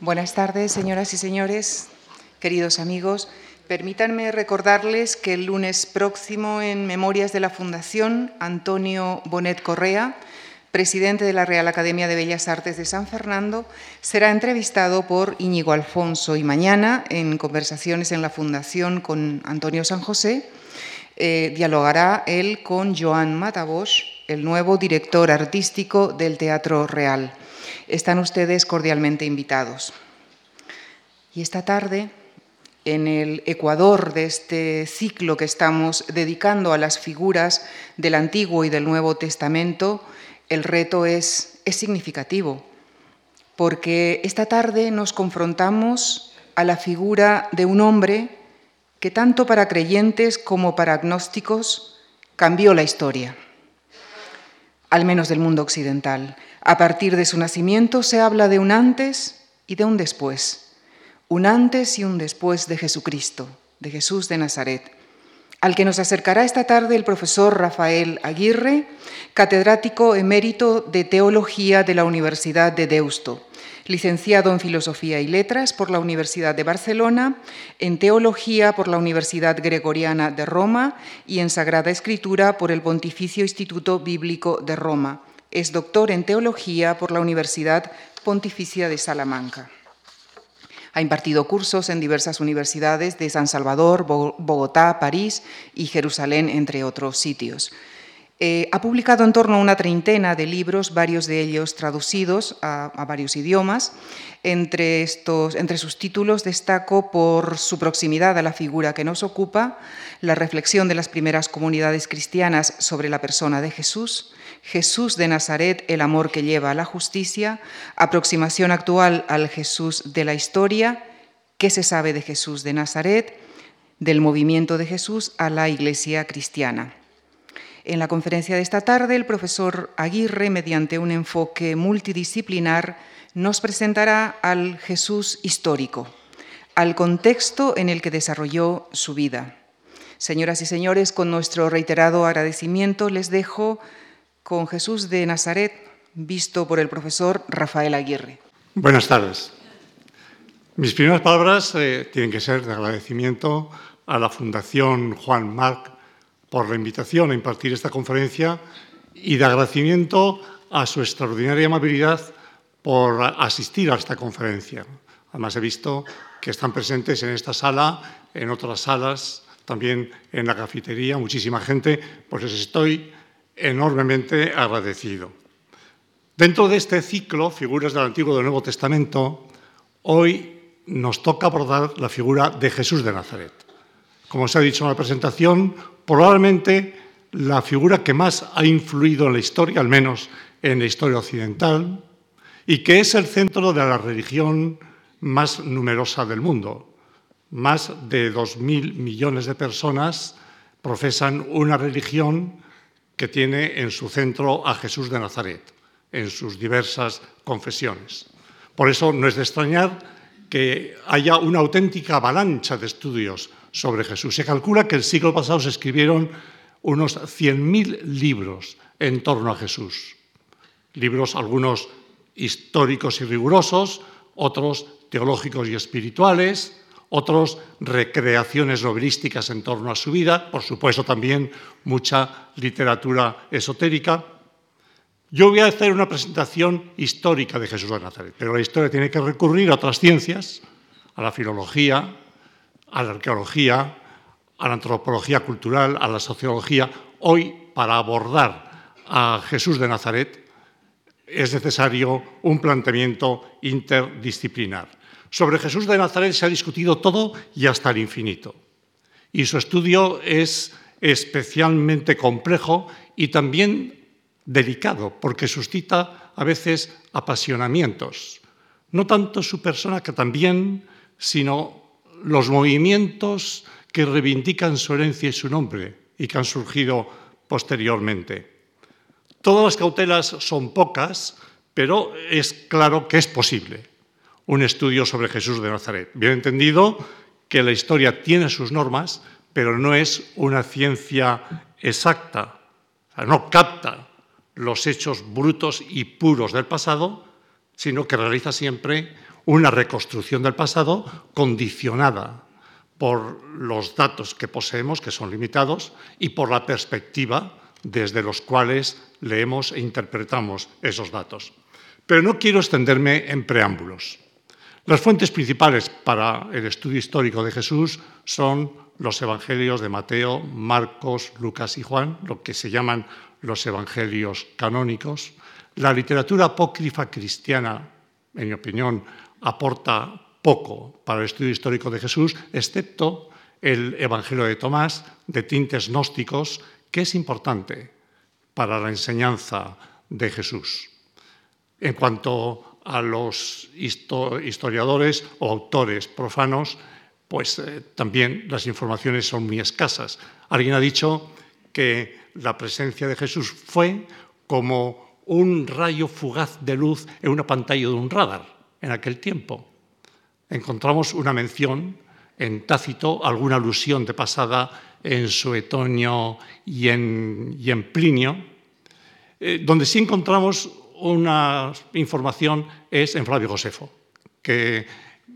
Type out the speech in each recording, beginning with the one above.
Buenas tardes, señoras y señores, queridos amigos. Permítanme recordarles que el lunes próximo, en Memorias de la Fundación, Antonio Bonet Correa, presidente de la Real Academia de Bellas Artes de San Fernando, será entrevistado por Íñigo Alfonso y mañana, en conversaciones en la Fundación con Antonio San José, eh, dialogará él con Joan Matabosch, el nuevo director artístico del Teatro Real. Están ustedes cordialmente invitados. Y esta tarde, en el ecuador de este ciclo que estamos dedicando a las figuras del Antiguo y del Nuevo Testamento, el reto es, es significativo, porque esta tarde nos confrontamos a la figura de un hombre que tanto para creyentes como para agnósticos cambió la historia, al menos del mundo occidental. A partir de su nacimiento se habla de un antes y de un después, un antes y un después de Jesucristo, de Jesús de Nazaret, al que nos acercará esta tarde el profesor Rafael Aguirre, catedrático emérito de Teología de la Universidad de Deusto, licenciado en Filosofía y Letras por la Universidad de Barcelona, en Teología por la Universidad Gregoriana de Roma y en Sagrada Escritura por el Pontificio Instituto Bíblico de Roma es doctor en teología por la Universidad Pontificia de Salamanca. Ha impartido cursos en diversas universidades de San Salvador, Bogotá, París y Jerusalén, entre otros sitios. Eh, ha publicado en torno a una treintena de libros, varios de ellos traducidos a, varios idiomas. Entre, estos, entre sus títulos destaco por su proximidad a la figura que nos ocupa, la reflexión de las primeras comunidades cristianas sobre la persona de Jesús, Jesús de Nazaret, el amor que lleva a la justicia, aproximación actual al Jesús de la historia, qué se sabe de Jesús de Nazaret, del movimiento de Jesús a la Iglesia cristiana. En la conferencia de esta tarde, el profesor Aguirre, mediante un enfoque multidisciplinar, nos presentará al Jesús histórico, al contexto en el que desarrolló su vida. Señoras y señores, con nuestro reiterado agradecimiento les dejo con Jesús de Nazaret, visto por el profesor Rafael Aguirre. Buenas tardes. Mis primeras palabras eh, tienen que ser de agradecimiento a la Fundación Juan Marc por la invitación a impartir esta conferencia y de agradecimiento a su extraordinaria amabilidad por asistir a esta conferencia. Además, he visto que están presentes en esta sala, en otras salas, también en la cafetería, muchísima gente, pues les estoy enormemente agradecido. Dentro de este ciclo, Figuras del Antiguo y del Nuevo Testamento, hoy nos toca abordar la figura de Jesús de Nazaret. Como se ha dicho en la presentación, probablemente la figura que más ha influido en la historia, al menos en la historia occidental, y que es el centro de la religión más numerosa del mundo. Más de dos mil millones de personas profesan una religión que tiene en su centro a Jesús de Nazaret, en sus diversas confesiones. Por eso no es de extrañar que haya una auténtica avalancha de estudios sobre Jesús. Se calcula que el siglo pasado se escribieron unos 100.000 libros en torno a Jesús. Libros, algunos históricos y rigurosos, otros teológicos y espirituales, otros recreaciones novelísticas en torno a su vida, por supuesto también mucha literatura esotérica. Yo voy a hacer una presentación histórica de Jesús de Nazaret, pero la historia tiene que recurrir a otras ciencias, a la filología, a la arqueología, a la antropología cultural, a la sociología. Hoy, para abordar a Jesús de Nazaret, es necesario un planteamiento interdisciplinar. Sobre Jesús de Nazaret se ha discutido todo y hasta el infinito. Y su estudio es especialmente complejo y también delicado, porque suscita a veces apasionamientos. No tanto su persona, que también, sino los movimientos que reivindican su herencia y su nombre y que han surgido posteriormente. Todas las cautelas son pocas, pero es claro que es posible un estudio sobre Jesús de Nazaret. Bien entendido que la historia tiene sus normas, pero no es una ciencia exacta, no capta los hechos brutos y puros del pasado, sino que realiza siempre una reconstrucción del pasado condicionada por los datos que poseemos, que son limitados, y por la perspectiva desde los cuales leemos e interpretamos esos datos. Pero no quiero extenderme en preámbulos. Las fuentes principales para el estudio histórico de Jesús son los evangelios de Mateo, Marcos, Lucas y Juan, lo que se llaman los evangelios canónicos. La literatura apócrifa cristiana, en mi opinión, aporta poco para el estudio histórico de Jesús, excepto el Evangelio de Tomás, de tintes gnósticos, que es importante para la enseñanza de Jesús. En cuanto a los historiadores o autores profanos, pues eh, también las informaciones son muy escasas. Alguien ha dicho que la presencia de Jesús fue como un rayo fugaz de luz en una pantalla de un radar en aquel tiempo. Encontramos una mención en Tácito, alguna alusión de pasada en Suetonio y en, Plinio, eh, donde sí encontramos una información es en Flavio Josefo, que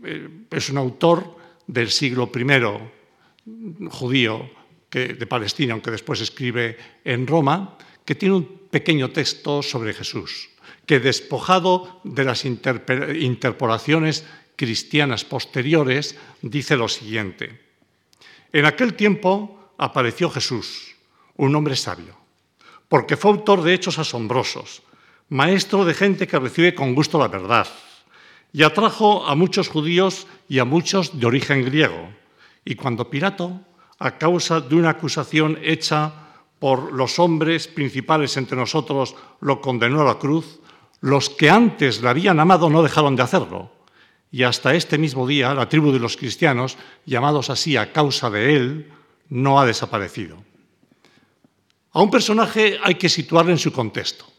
eh, es un autor del siglo I judío de Palestina, aunque después escribe en Roma, que tiene un pequeño texto sobre Jesús, que despojado de las interpolaciones cristianas posteriores, dice lo siguiente. En aquel tiempo apareció Jesús, un hombre sabio, porque fue autor de hechos asombrosos, maestro de gente que recibe con gusto la verdad, y atrajo a muchos judíos y a muchos de origen griego. Y cuando Pilato, a causa de una acusación hecha por los hombres principales entre nosotros, lo condenó a la cruz, los que antes le habían amado no dejaron de hacerlo. Y hasta este mismo día, la tribu de los cristianos, llamados así a causa de él, no ha desaparecido. A un personaje hay que situarlo en su contexto.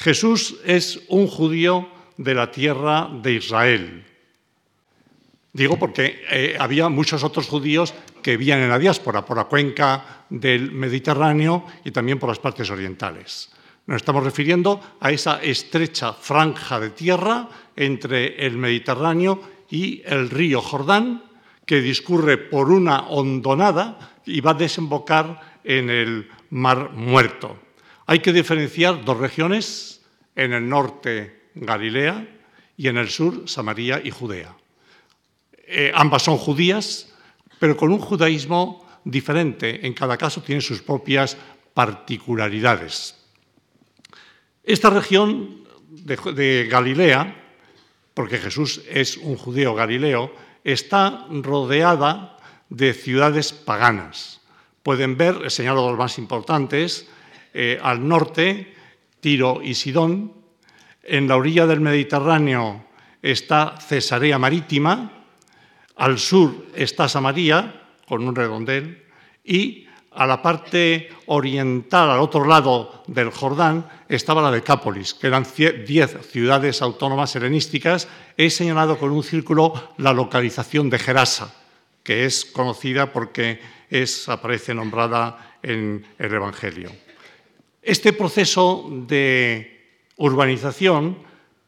Jesús es un judío de la tierra de Israel. Digo porque eh, había muchos otros judíos que vivían en la diáspora, por la cuenca del Mediterráneo y también por las partes orientales. Nos estamos refiriendo a esa estrecha franja de tierra entre el Mediterráneo y el río Jordán, que discurre por una hondonada y va a desembocar en el Mar Muerto. Hay que diferenciar dos regiones, en el norte Galilea, y en el sur Samaria y Judea. Eh, ambas son judías, pero con un judaísmo diferente. En cada caso tiene sus propias particularidades. Esta región de, Galilea, porque Jesús es un judío galileo, está rodeada de ciudades paganas. Pueden ver, he señalado los más importantes, eh, al norte, Tiro y Sidón, en la orilla del Mediterráneo está Cesarea Marítima, al sur está Samaria, con un redondel, y a la parte oriental, al otro lado del Jordán, estaba la Decápolis, que eran diez ciudades autónomas helenísticas. He señalado con un círculo la localización de Gerasa, que es conocida porque es, aparece nombrada en el Evangelio. Este proceso de urbanización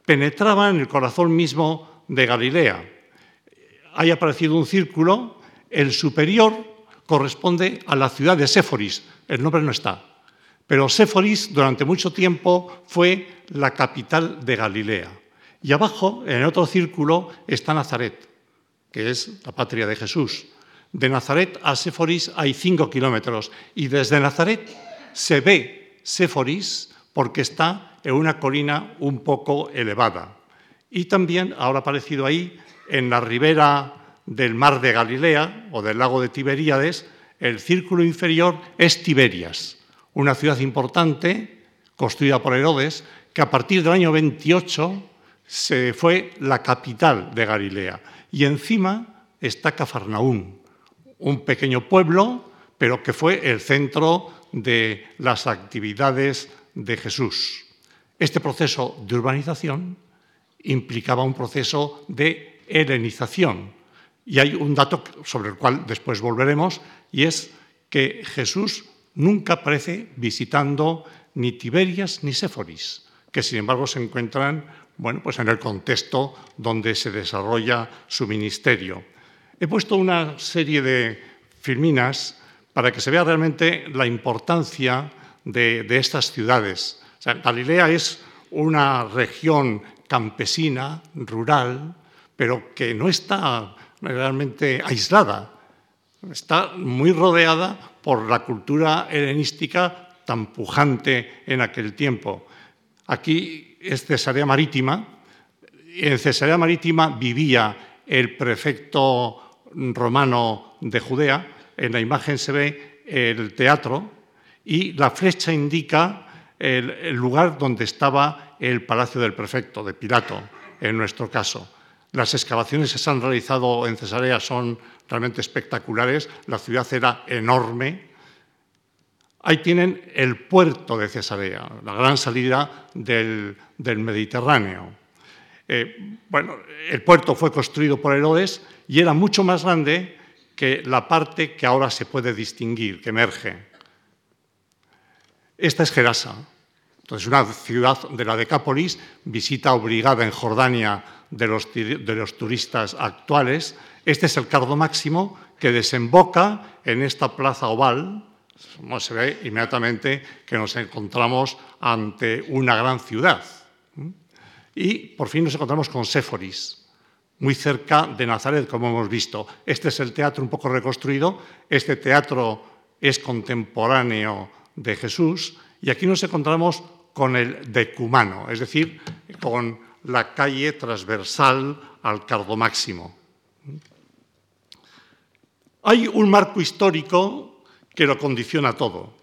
penetraba en el corazón mismo de Galilea. Hay aparecido un círculo, el superior corresponde a la ciudad de Séforis, el nombre no está, pero Séforis durante mucho tiempo fue la capital de Galilea. Y abajo, en el otro círculo, está Nazaret, que es la patria de Jesús. De Nazaret a Séforis hay cinco kilómetros y desde Nazaret se ve Séforis porque está en una colina un poco elevada. Y también, ahora aparecido ahí, en la ribera del mar de Galilea o del lago de Tiberíades, el círculo inferior es Tiberias, una ciudad importante construida por Herodes, que a partir del año 28 se fue la capital de Galilea. Y encima está Cafarnaún, un pequeño pueblo, pero que fue el centro de las actividades de Jesús. Este proceso de urbanización implicaba un proceso de helenización. Y hay un dato sobre el cual después volveremos, y es que Jesús nunca aparece visitando ni Tiberias ni Séforis, que sin embargo se encuentran bueno, pues en el contexto donde se desarrolla su ministerio. He puesto una serie de filminas para que se vea realmente la importancia de, estas ciudades. Galilea es una región campesina, rural, pero que no está realmente aislada. Está muy rodeada por la cultura helenística tan pujante en aquel tiempo. Aquí es Cesarea Marítima. En Cesarea Marítima vivía el prefecto romano de Judea. En la imagen se ve el teatro y la flecha indica el, lugar donde estaba el palacio del prefecto, de Pilato, en nuestro caso. Las excavaciones que se han realizado en Cesarea son realmente espectaculares. La ciudad era enorme. Ahí tienen el puerto de Cesarea, la gran salida del, Mediterráneo. Eh, bueno, el puerto fue construido por Herodes y era mucho más grande que la parte que ahora se puede distinguir, que emerge. Esta es Gerasa, entonces una ciudad de la Decápolis, visita obligada en Jordania de los, de los turistas actuales. Este es el cardo máximo que desemboca en esta plaza oval. Se ve inmediatamente que nos encontramos ante una gran ciudad. Y por fin nos encontramos con Séforis, muy cerca de Nazaret, como hemos visto. Este es el teatro un poco reconstruido. Este teatro es contemporáneo de Jesús. Y aquí nos encontramos con el decumano, es decir, con la calle transversal al cardo máximo. Hay un marco histórico que lo condiciona todo,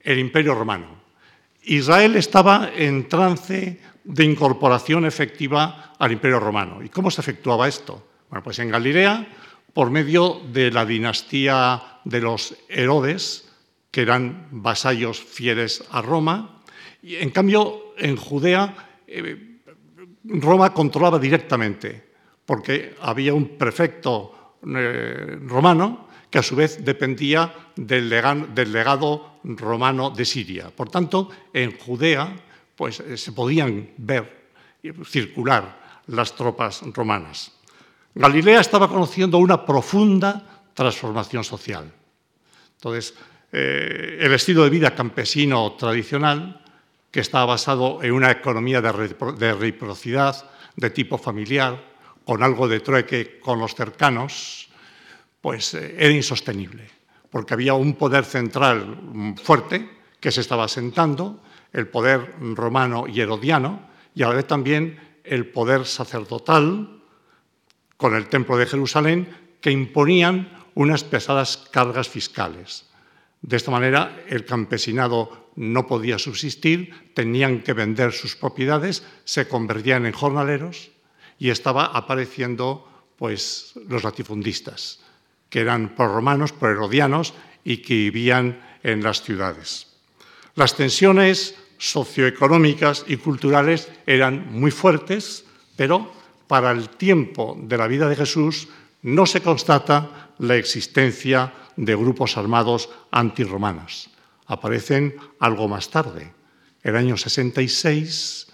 el Imperio Romano. Israel estaba en trance de incorporación efectiva al Imperio Romano. ¿Y cómo se efectuaba esto? Bueno, pues en Galilea, por medio de la dinastía de los Herodes, que eran vasallos fieles a Roma, y en cambio en Judea eh, Roma controlaba directamente, porque había un prefecto eh, romano que a su vez dependía del, legado romano de Siria. Por tanto, en Judea pues, eh, se podían ver circular las tropas romanas. Galilea estaba conociendo una profunda transformación social. Entonces, eh, el estilo de vida campesino tradicional, que estaba basado en una economía de, reciprocidad de tipo familiar, con algo de trueque con los cercanos, pues eh, era insostenible, porque había un poder central fuerte que se estaba asentando, el poder romano y herodiano, y a la vez también el poder sacerdotal con el Templo de Jerusalén, que imponían unas pesadas cargas fiscales. De esta manera, el campesinado no podía subsistir, tenían que vender sus propiedades, se convertían en jornaleros y estaba apareciendo pues, los latifundistas, que eran proromanos, herodianos y que vivían en las ciudades. Las tensiones socioeconómicas y culturales eran muy fuertes, pero para el tiempo de la vida de Jesús no se constata la existencia de grupos armados antirromanos. Aparecen algo más tarde. El año 66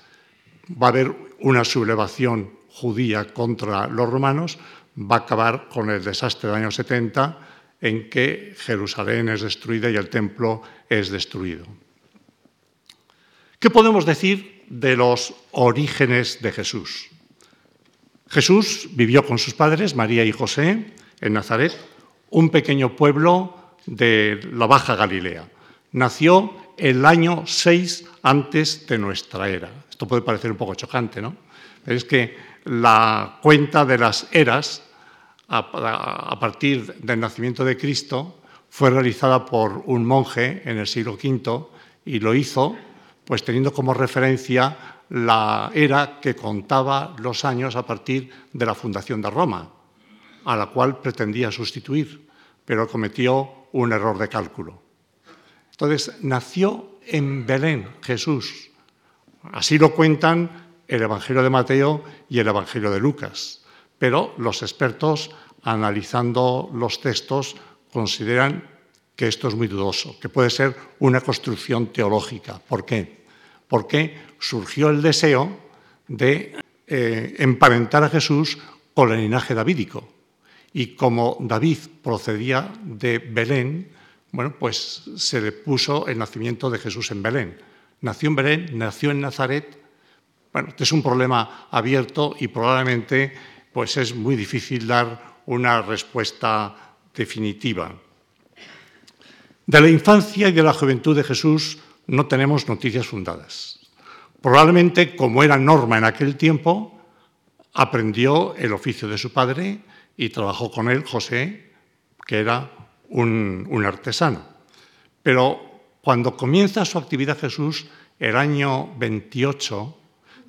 va a haber una sublevación judía contra los romanos, va a acabar con el desastre del año 70 en que Jerusalén es destruida y el templo es destruido. ¿Qué podemos decir de los orígenes de Jesús? Jesús vivió con sus padres, María y José, en Nazaret, un pequeño pueblo de la Baja Galilea. Nació el año 6 antes de nuestra era. Esto puede parecer un poco chocante, ¿no? Pero es que la cuenta de las eras a, partir del nacimiento de Cristo fue realizada por un monje en el siglo V y lo hizo pues teniendo como referencia la era que contaba los años a partir de la fundación de Roma, a la cual pretendía sustituir, pero cometió un error de cálculo. Entonces, nació en Belén Jesús. Así lo cuentan el Evangelio de Mateo y el Evangelio de Lucas. Pero los expertos, analizando los textos, consideran que esto es muy dudoso, que puede ser una construcción teológica. ¿Por qué? Porque surgió el deseo de eh, emparentar a Jesús con el linaje davídico. Y como David procedía de Belén, bueno, pues se le puso el nacimiento de Jesús en Belén. Nació en Belén, nació en Nazaret. Bueno, este es un problema abierto y probablemente pues es muy difícil dar una respuesta definitiva. De la infancia y de la juventud de Jesús no tenemos noticias fundadas. Probablemente, como era norma en aquel tiempo, aprendió el oficio de su padre y trabajó con él José, que era un, artesano. Pero cuando comienza su actividad Jesús, el año 28,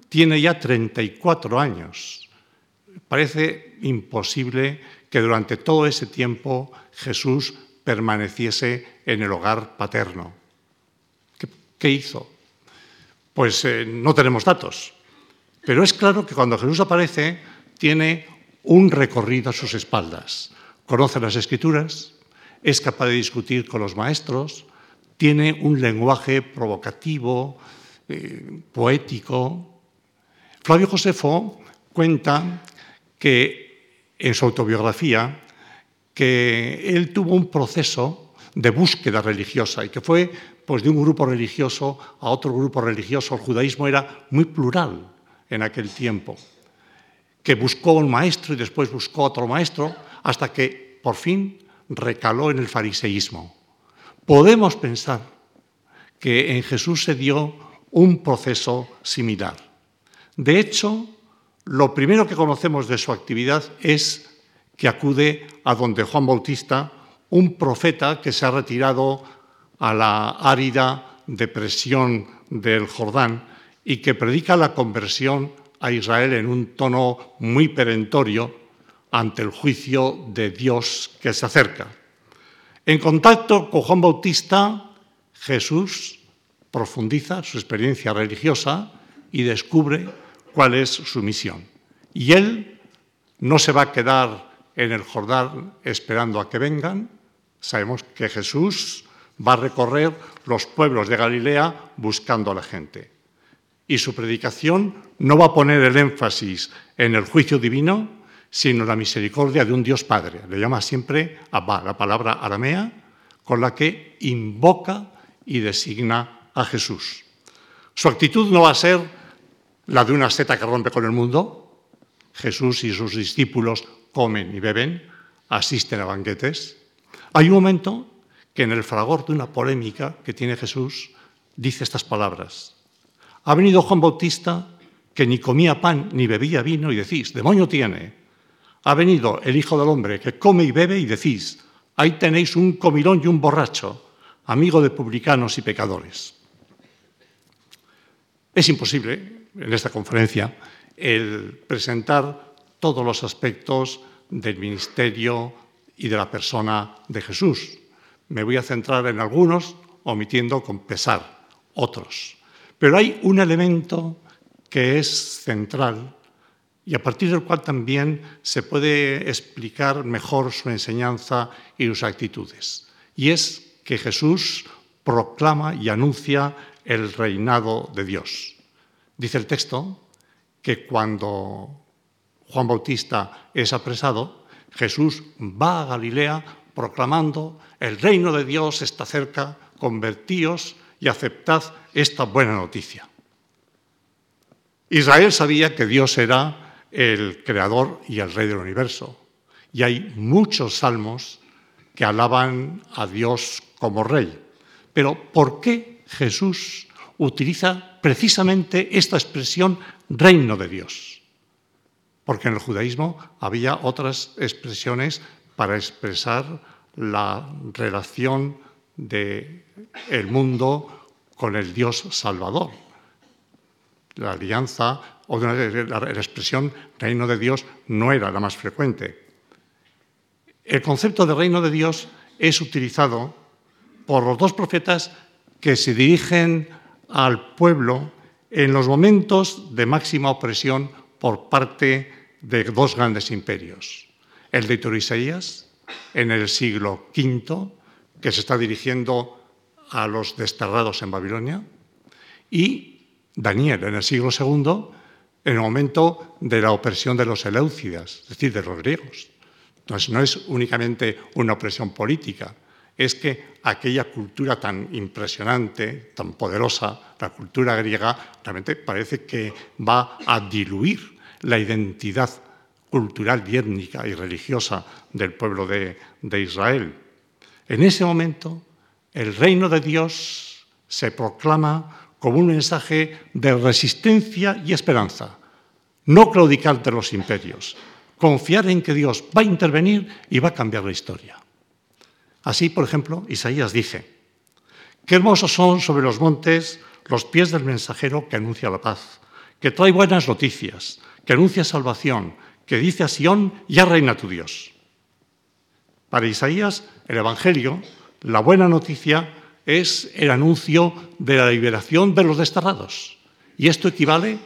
tiene ya 34 años. Parece imposible que durante todo ese tiempo Jesús permaneciese en el hogar paterno. ¿Qué, hizo? Pues eh, no tenemos datos, pero es claro que cuando Jesús aparece tiene un recorrido a sus espaldas. Conoce las escrituras, es capaz de discutir con los maestros, tiene un lenguaje provocativo, eh, poético. Flavio Josefo cuenta que en su autobiografía que él tuvo un proceso de búsqueda religiosa y que fue pues, de un grupo religioso a otro grupo religioso. El judaísmo era muy plural en aquel tiempo, que buscó un maestro y después buscó otro maestro hasta que por fin recaló en el fariseísmo. Podemos pensar que en Jesús se dio un proceso similar. De hecho, lo primero que conocemos de su actividad es que acude a donde Juan Bautista, un profeta que se ha retirado a la árida depresión del Jordán y que predica la conversión a Israel en un tono muy perentorio ante el juicio de Dios que se acerca. En contacto con Juan Bautista, Jesús profundiza su experiencia religiosa y descubre cuál es su misión. Y él no se va a quedar en el Jordán esperando a que vengan. Sabemos que Jesús va a recorrer los pueblos de Galilea buscando a la gente. Y su predicación no va a poner el énfasis en el juicio divino, sino en la misericordia de un Dios Padre. Le llama siempre Abba, la palabra aramea, con la que invoca y designa a Jesús. Su actitud no va a ser la de una seta que rompe con el mundo. Jesús y sus discípulos comen y beben, asisten a banquetes. Hay un momento que en el fragor de una polémica que tiene Jesús dice estas palabras. Ha venido Juan Bautista que ni comía pan ni bebía vino y decís, demonio tiene. Ha venido el Hijo del Hombre que come y bebe y decís, ahí tenéis un comilón y un borracho, amigo de publicanos y pecadores. Es imposible en esta conferencia el presentar todos los aspectos del ministerio y de la persona de Jesús. Me voy a centrar en algunos, omitiendo con pesar otros. Pero hay un elemento que es central y a partir del cual también se puede explicar mejor su enseñanza y sus actitudes. Y es que Jesús proclama y anuncia el reinado de Dios. Dice el texto que cuando Juan Bautista es apresado, Jesús va a Galilea proclamando, el reino de Dios está cerca, convertíos y aceptad esta buena noticia. Israel sabía que Dios era el creador y el rey del universo. Y hay muchos salmos que alaban a Dios como rey. Pero ¿por qué Jesús utiliza precisamente esta expresión reino de Dios? Porque en el judaísmo había otras expresiones para expresar la relación del el mundo con el Dios Salvador. La alianza o la expresión reino de Dios no era la más frecuente. El concepto de reino de Dios es utilizado por los dos profetas que se dirigen al pueblo en los momentos de máxima opresión por parte de dos grandes imperios. El de Toro Isaías, en el siglo V, que se está dirigiendo a los desterrados en Babilonia, y Daniel, en el siglo II, en el momento de la opresión de los Eleucidas, es decir, de los griegos. Entonces, no es únicamente una opresión política, es que aquella cultura tan impresionante, tan poderosa, la cultura griega, realmente parece que va a diluir la identidad cultural y étnica y religiosa del pueblo de, Israel. En ese momento, el reino de Dios se proclama como un mensaje de resistencia y esperanza. No claudicar de los imperios, confiar en que Dios va a intervenir y va a cambiar la historia. Así, por ejemplo, Isaías dice, qué hermosos son sobre los montes los pies del mensajero que anuncia la paz, que trae buenas noticias, que anuncia salvación, que dice a Sión, ya reina tu Dios. Para Isaías, el Evangelio, la buena noticia, es el anuncio de la liberación de los desterrados. Y esto equivale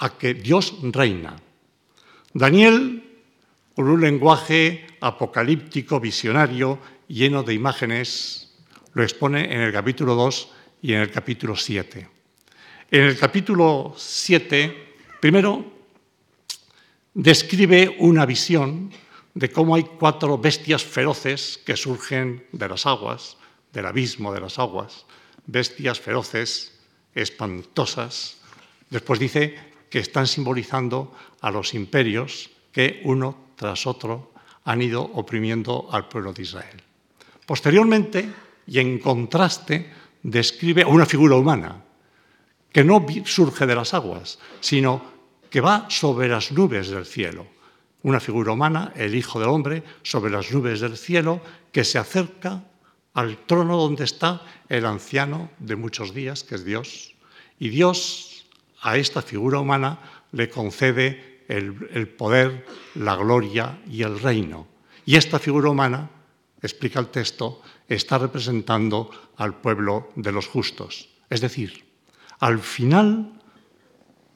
a que Dios reina. Daniel, con un lenguaje apocalíptico, visionario, lleno de imágenes, lo expone en el capítulo 2 y en el capítulo 7. En el capítulo 7, primero, describe una visión de cómo hay cuatro bestias feroces que surgen de las aguas, del abismo de las aguas, bestias feroces, espantosas. Después dice que están simbolizando a los imperios que uno tras otro han ido oprimiendo al pueblo de Israel. Posteriormente, y en contraste, describe una figura humana que no surge de las aguas, sino que va sobre las nubes del cielo. Una figura humana, el Hijo del Hombre, sobre las nubes del cielo, que se acerca al trono donde está el anciano de muchos días, que es Dios. Y Dios a esta figura humana le concede el, el poder, la gloria y el reino. Y esta figura humana explica el texto, está representando al pueblo de los justos. Es decir, al final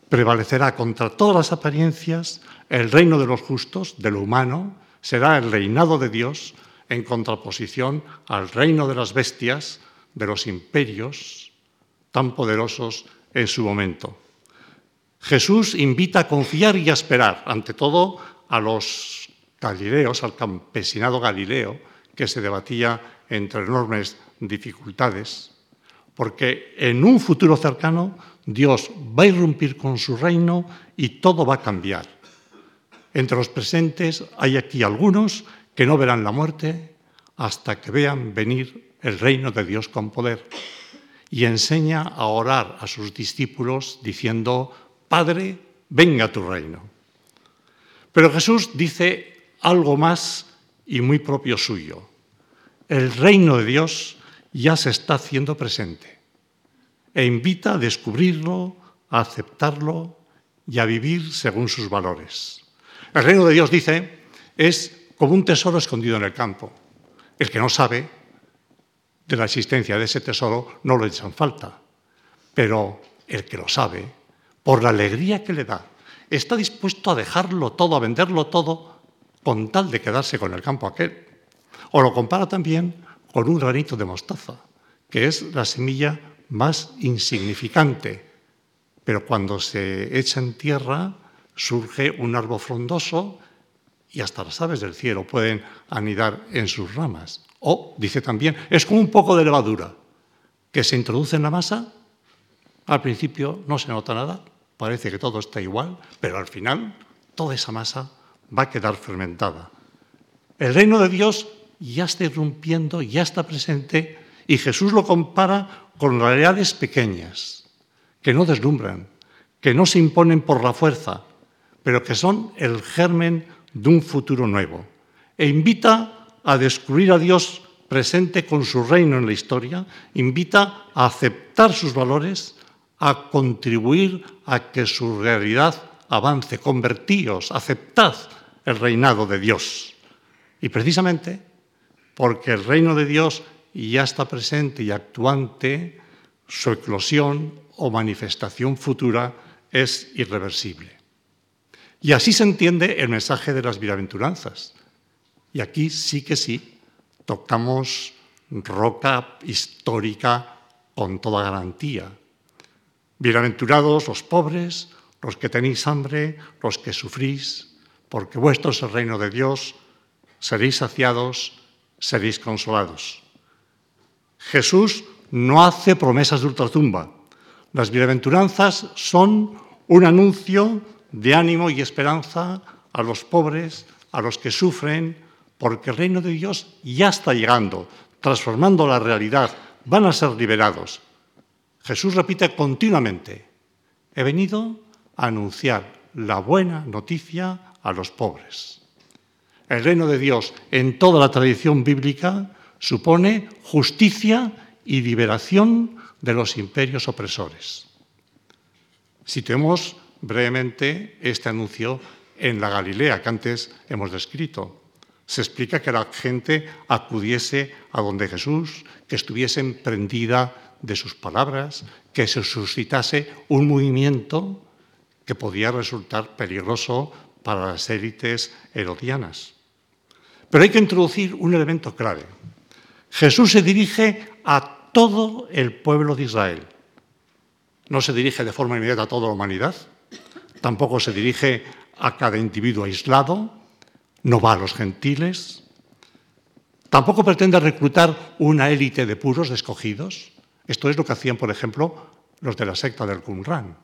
prevalecerá contra todas las apariencias el reino de los justos, de lo humano, será el reinado de Dios en contraposición al reino de las bestias, de los imperios tan poderosos en su momento. Jesús invita a confiar y a esperar, ante todo a los galileos, al campesinado galileo, que se debatía entre enormes dificultades, porque en un futuro cercano Dios va a irrumpir con su reino y todo va a cambiar. Entre los presentes hay aquí algunos que no verán la muerte hasta que vean venir el reino de Dios con poder. Y enseña a orar a sus discípulos diciendo, Padre, venga tu reino. Pero Jesús dice algo más y muy propio suyo. El reino de Dios ya se está haciendo presente e invita a descubrirlo, a aceptarlo y a vivir según sus valores. El reino de Dios, dice, es como un tesoro escondido en el campo. El que no sabe de la existencia de ese tesoro no lo echan falta, pero el que lo sabe, por la alegría que le da, está dispuesto a dejarlo todo, a venderlo todo, con tal de quedarse con el campo aquel. O lo compara también con un granito de mostaza, que es la semilla más insignificante, pero cuando se echa en tierra surge un árbol frondoso y hasta las aves del cielo pueden anidar en sus ramas. O, dice también, es como un poco de levadura que se introduce en la masa, al principio no se nota nada, parece que todo está igual, pero al final toda esa masa va a quedar fermentada. El reino de Dios ya está irrumpiendo, ya está presente, y Jesús lo compara con realidades pequeñas, que no deslumbran, que no se imponen por la fuerza, pero que son el germen de un futuro nuevo. E invita a descubrir a Dios presente con su reino en la historia, invita a aceptar sus valores, a contribuir a que su realidad avance. Convertíos, aceptad el reinado de Dios. Y precisamente porque el reino de Dios ya está presente y actuante, su eclosión o manifestación futura es irreversible. Y así se entiende el mensaje de las bienaventuranzas. Y aquí sí que sí, tocamos roca histórica con toda garantía. Bienaventurados los pobres, los que tenéis hambre, los que sufrís, porque vuestro es el reino de Dios, seréis saciados, seréis consolados. Jesús no hace promesas de ultratumba. Las bienaventuranzas son un anuncio de ánimo y esperanza a los pobres, a los que sufren, porque el reino de Dios ya está llegando, transformando la realidad, van a ser liberados. Jesús repite continuamente, he venido a anunciar la buena noticia a los pobres. El reino de Dios en toda la tradición bíblica supone justicia y liberación de los imperios opresores. Situemos brevemente este anuncio en la Galilea que antes hemos descrito. Se explica que la gente acudiese a donde Jesús, que estuviese prendida de sus palabras, que se suscitase un movimiento que podía resultar peligroso para las élites herodianas. Pero hay que introducir un elemento clave. Jesús se dirige a todo el pueblo de Israel. No se dirige de forma inmediata a toda la humanidad, tampoco se dirige a cada individuo aislado, no va a los gentiles, tampoco pretende reclutar una élite de puros, escogidos. Esto es lo que hacían, por ejemplo, los de la secta del Qumran.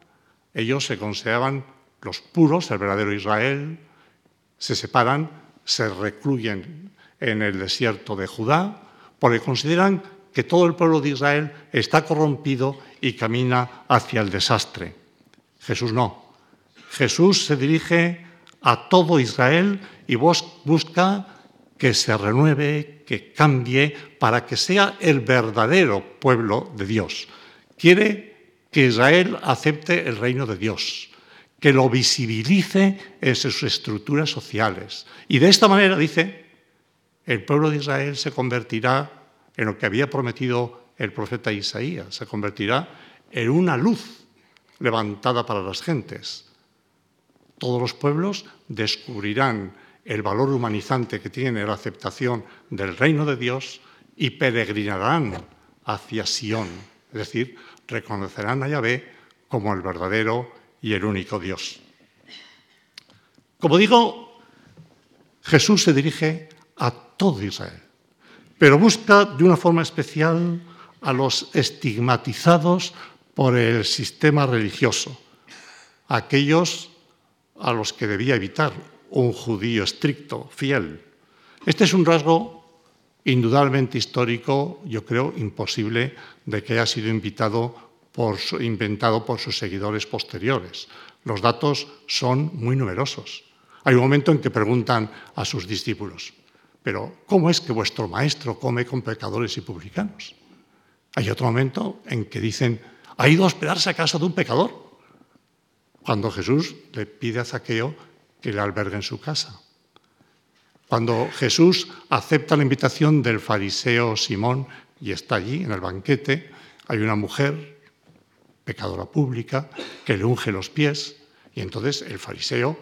Ellos se consideraban los puros, el verdadero Israel, se separan, se recluyen en el desierto de Judá, porque consideran que todo el pueblo de Israel está corrompido y camina hacia el desastre. Jesús no. Jesús se dirige a todo Israel y busca que se renueve, que cambie, para que sea el verdadero pueblo de Dios. Quiere que Israel acepte el reino de Dios, que lo visibilice en sus estructuras sociales. Y de esta manera, dice, el pueblo de Israel se convertirá en lo que había prometido el profeta Isaías, se convertirá en una luz levantada para las gentes. Todos los pueblos descubrirán el valor humanizante que tiene la aceptación del reino de Dios y peregrinarán hacia Sión, es decir, reconocerán a Yahvé como el verdadero y el único Dios. Como digo, Jesús se dirige a todo Israel, pero busca de una forma especial a los estigmatizados por el sistema religioso, aquellos a los que debía evitar un judío estricto, fiel. Este es un rasgo indudablemente histórico, yo creo imposible de que haya sido invitado inventado por sus seguidores posteriores. Los datos son muy numerosos. Hay un momento en que preguntan a sus discípulos, pero ¿cómo es que vuestro maestro come con pecadores y publicanos? Hay otro momento en que dicen, ¿ha ido a hospedarse a casa de un pecador? cuando Jesús le pide a Zaqueo que le albergue en su casa. Cuando Jesús acepta la invitación del fariseo Simón y está allí en el banquete, hay una mujer, pecadora pública, que le unge los pies y entonces el fariseo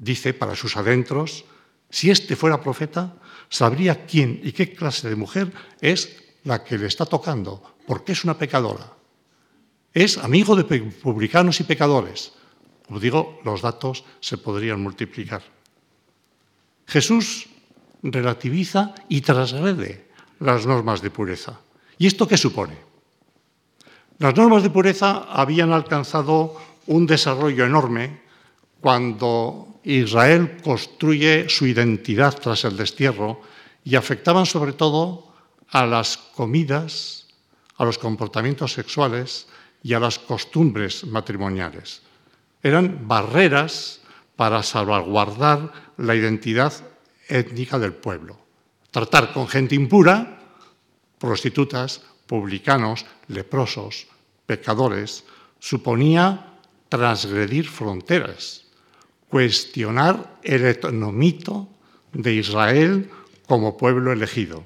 dice para sus adentros, si este fuera profeta, sabría quién y qué clase de mujer es la que le está tocando, porque es una pecadora. Es amigo de publicanos y pecadores. Como digo, los datos se podrían multiplicar. Jesús relativiza y trasgrede las normas de pureza. ¿Y esto qué supone? Las normas de pureza habían alcanzado un desarrollo enorme cuando Israel construye su identidad tras el destierro y afectaban sobre todo a las comidas, a los comportamientos sexuales y a las costumbres matrimoniales eran barreras para salvaguardar la identidad étnica del pueblo. Tratar con gente impura, prostitutas, publicanos, leprosos, pecadores, suponía transgredir fronteras, cuestionar el etnomito de Israel como pueblo elegido.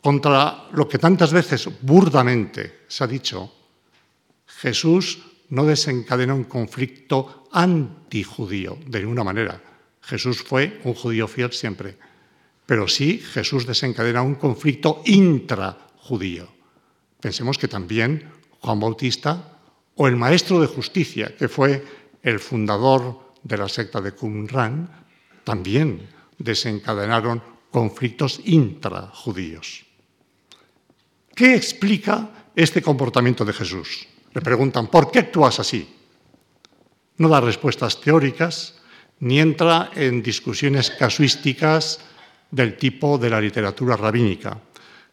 Contra lo que tantas veces burdamente se ha dicho, Jesús no desencadenó un conflicto antijudío de ninguna manera. Jesús fue un judío fiel siempre, pero sí Jesús desencadena un conflicto intrajudío. Pensemos que también Juan Bautista o el maestro de justicia, que fue el fundador de la secta de Qumran, también desencadenaron conflictos intrajudíos. ¿Qué explica este comportamiento de Jesús? Le preguntan, ¿por qué actúas así? No da respuestas teóricas ni entra en discusiones casuísticas del tipo de la literatura rabínica.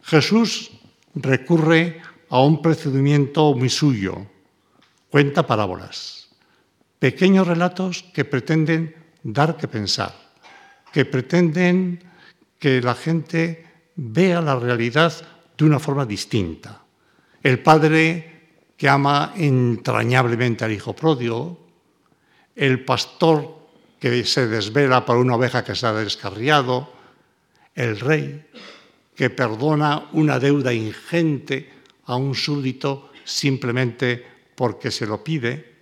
Jesús recurre a un procedimiento muy suyo, cuenta parábolas, pequeños relatos que pretenden dar que pensar, que pretenden que la gente vea la realidad de una forma distinta. El padre que ama entrañablemente al hijo pródigo, el pastor que se desvela por una oveja que se ha descarriado, el rey que perdona una deuda ingente a un súbdito simplemente porque se lo pide.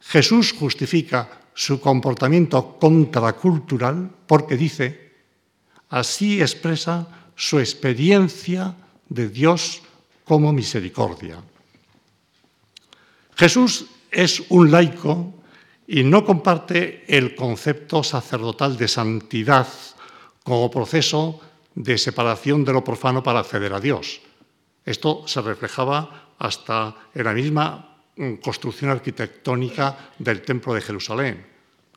Jesús justifica su comportamiento contracultural porque dice, así expresa su experiencia de Dios como misericordia. Jesús es un laico y no comparte el concepto sacerdotal de santidad como proceso de separación de lo profano para acceder a Dios. Esto se reflejaba hasta en la misma mm, construcción arquitectónica del Templo de Jerusalén.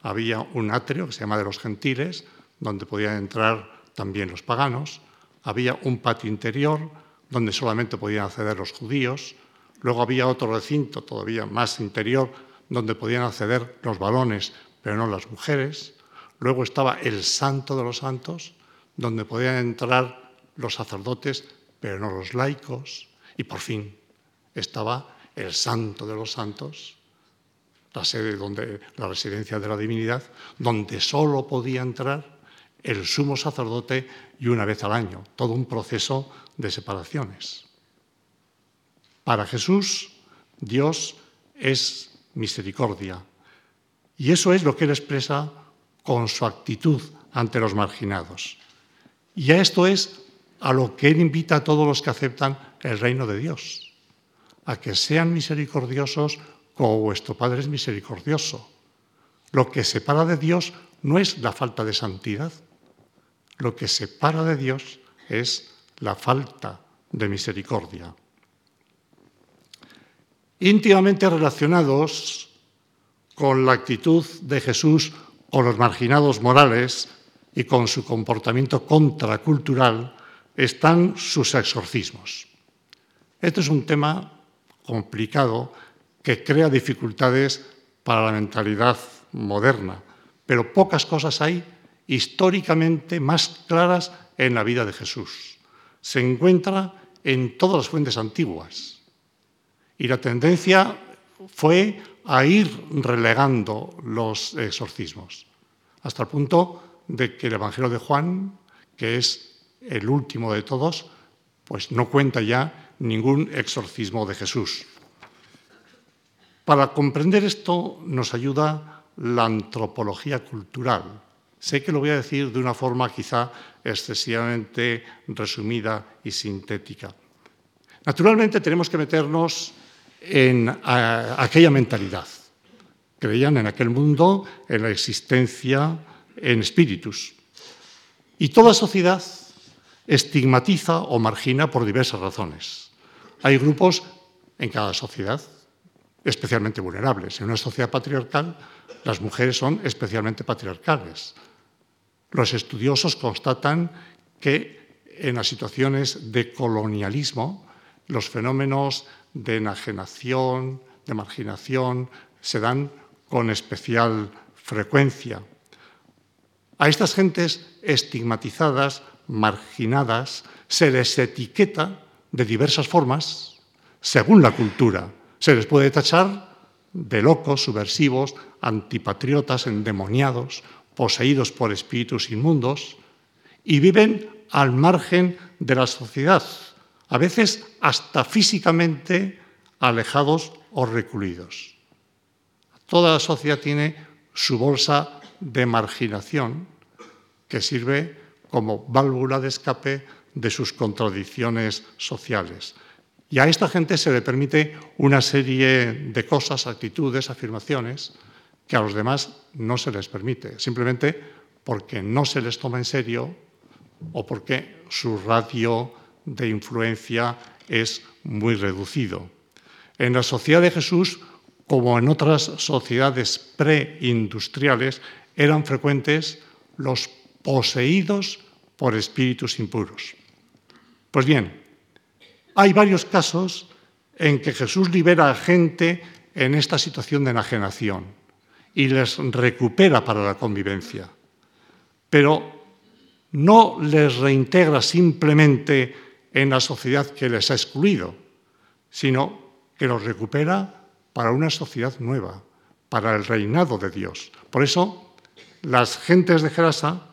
Había un atrio que se llama de los gentiles, donde podían entrar también los paganos. Había un patio interior, donde solamente podían acceder los judíos. Luego había otro recinto todavía más interior, donde podían acceder los varones, pero no las mujeres. Luego estaba el Santo de los Santos, donde podían entrar los sacerdotes, pero no los laicos. Y por fin estaba el Santo de los Santos, la sede donde la residencia de la divinidad, donde solo podía entrar el sumo sacerdote y una vez al año, todo un proceso de separaciones. Para Jesús, Dios es misericordia. Y eso es lo que él expresa con su actitud ante los marginados. Y a esto es a lo que él invita a todos los que aceptan el reino de Dios, a que sean misericordiosos como vuestro Padre es misericordioso. Lo que separa de Dios no es la falta de santidad, lo que separa de Dios es la falta de misericordia íntimamente relacionados con la actitud de Jesús con los marginados morales y con su comportamiento contracultural están sus exorcismos. Este es un tema complicado que crea dificultades para la mentalidad moderna, pero pocas cosas hay históricamente más claras en la vida de Jesús. Se encuentra en todas las fuentes antiguas. Y la tendencia fue a ir relegando los exorcismos, hasta el punto de que el Evangelio de Juan, que es el último de todos, pues no cuenta ya ningún exorcismo de Jesús. Para comprender esto nos ayuda la antropología cultural. Sé que lo voy a decir de una forma quizá excesivamente resumida y sintética. Naturalmente tenemos que meternos en aquella mentalidad. Creían en aquel mundo, en la existencia en espíritus. Y toda sociedad estigmatiza o margina por diversas razones. Hay grupos en cada sociedad especialmente vulnerables. En una sociedad patriarcal, las mujeres son especialmente patriarcales. Los estudiosos constatan que en las situaciones de colonialismo, los fenómenos de enajenación, de marginación, se dan con especial frecuencia. A estas gentes estigmatizadas, marginadas, se les etiqueta de diversas formas según la cultura. Se les puede tachar de locos, subversivos, antipatriotas, endemoniados, poseídos por espíritus inmundos, y viven al margen de la sociedad, a veces hasta físicamente alejados o recluidos. Toda la sociedad tiene su bolsa de marginación que sirve como válvula de escape de sus contradicciones sociales. Y a esta gente se le permite una serie de cosas, actitudes, afirmaciones, que a los demás no se les permite, simplemente porque no se les toma en serio o porque su radio de influencia es muy reducido. En la sociedad de Jesús, como en otras sociedades preindustriales, eran frecuentes los poseídos por espíritus impuros. Pues bien, hay varios casos en que Jesús libera a gente en esta situación de enajenación y les recupera para la convivencia. Pero no les reintegra simplemente en la sociedad que les ha excluido, sino que los recupera para una sociedad nueva, para el reinado de Dios. Por eso, las gentes de Gerasa,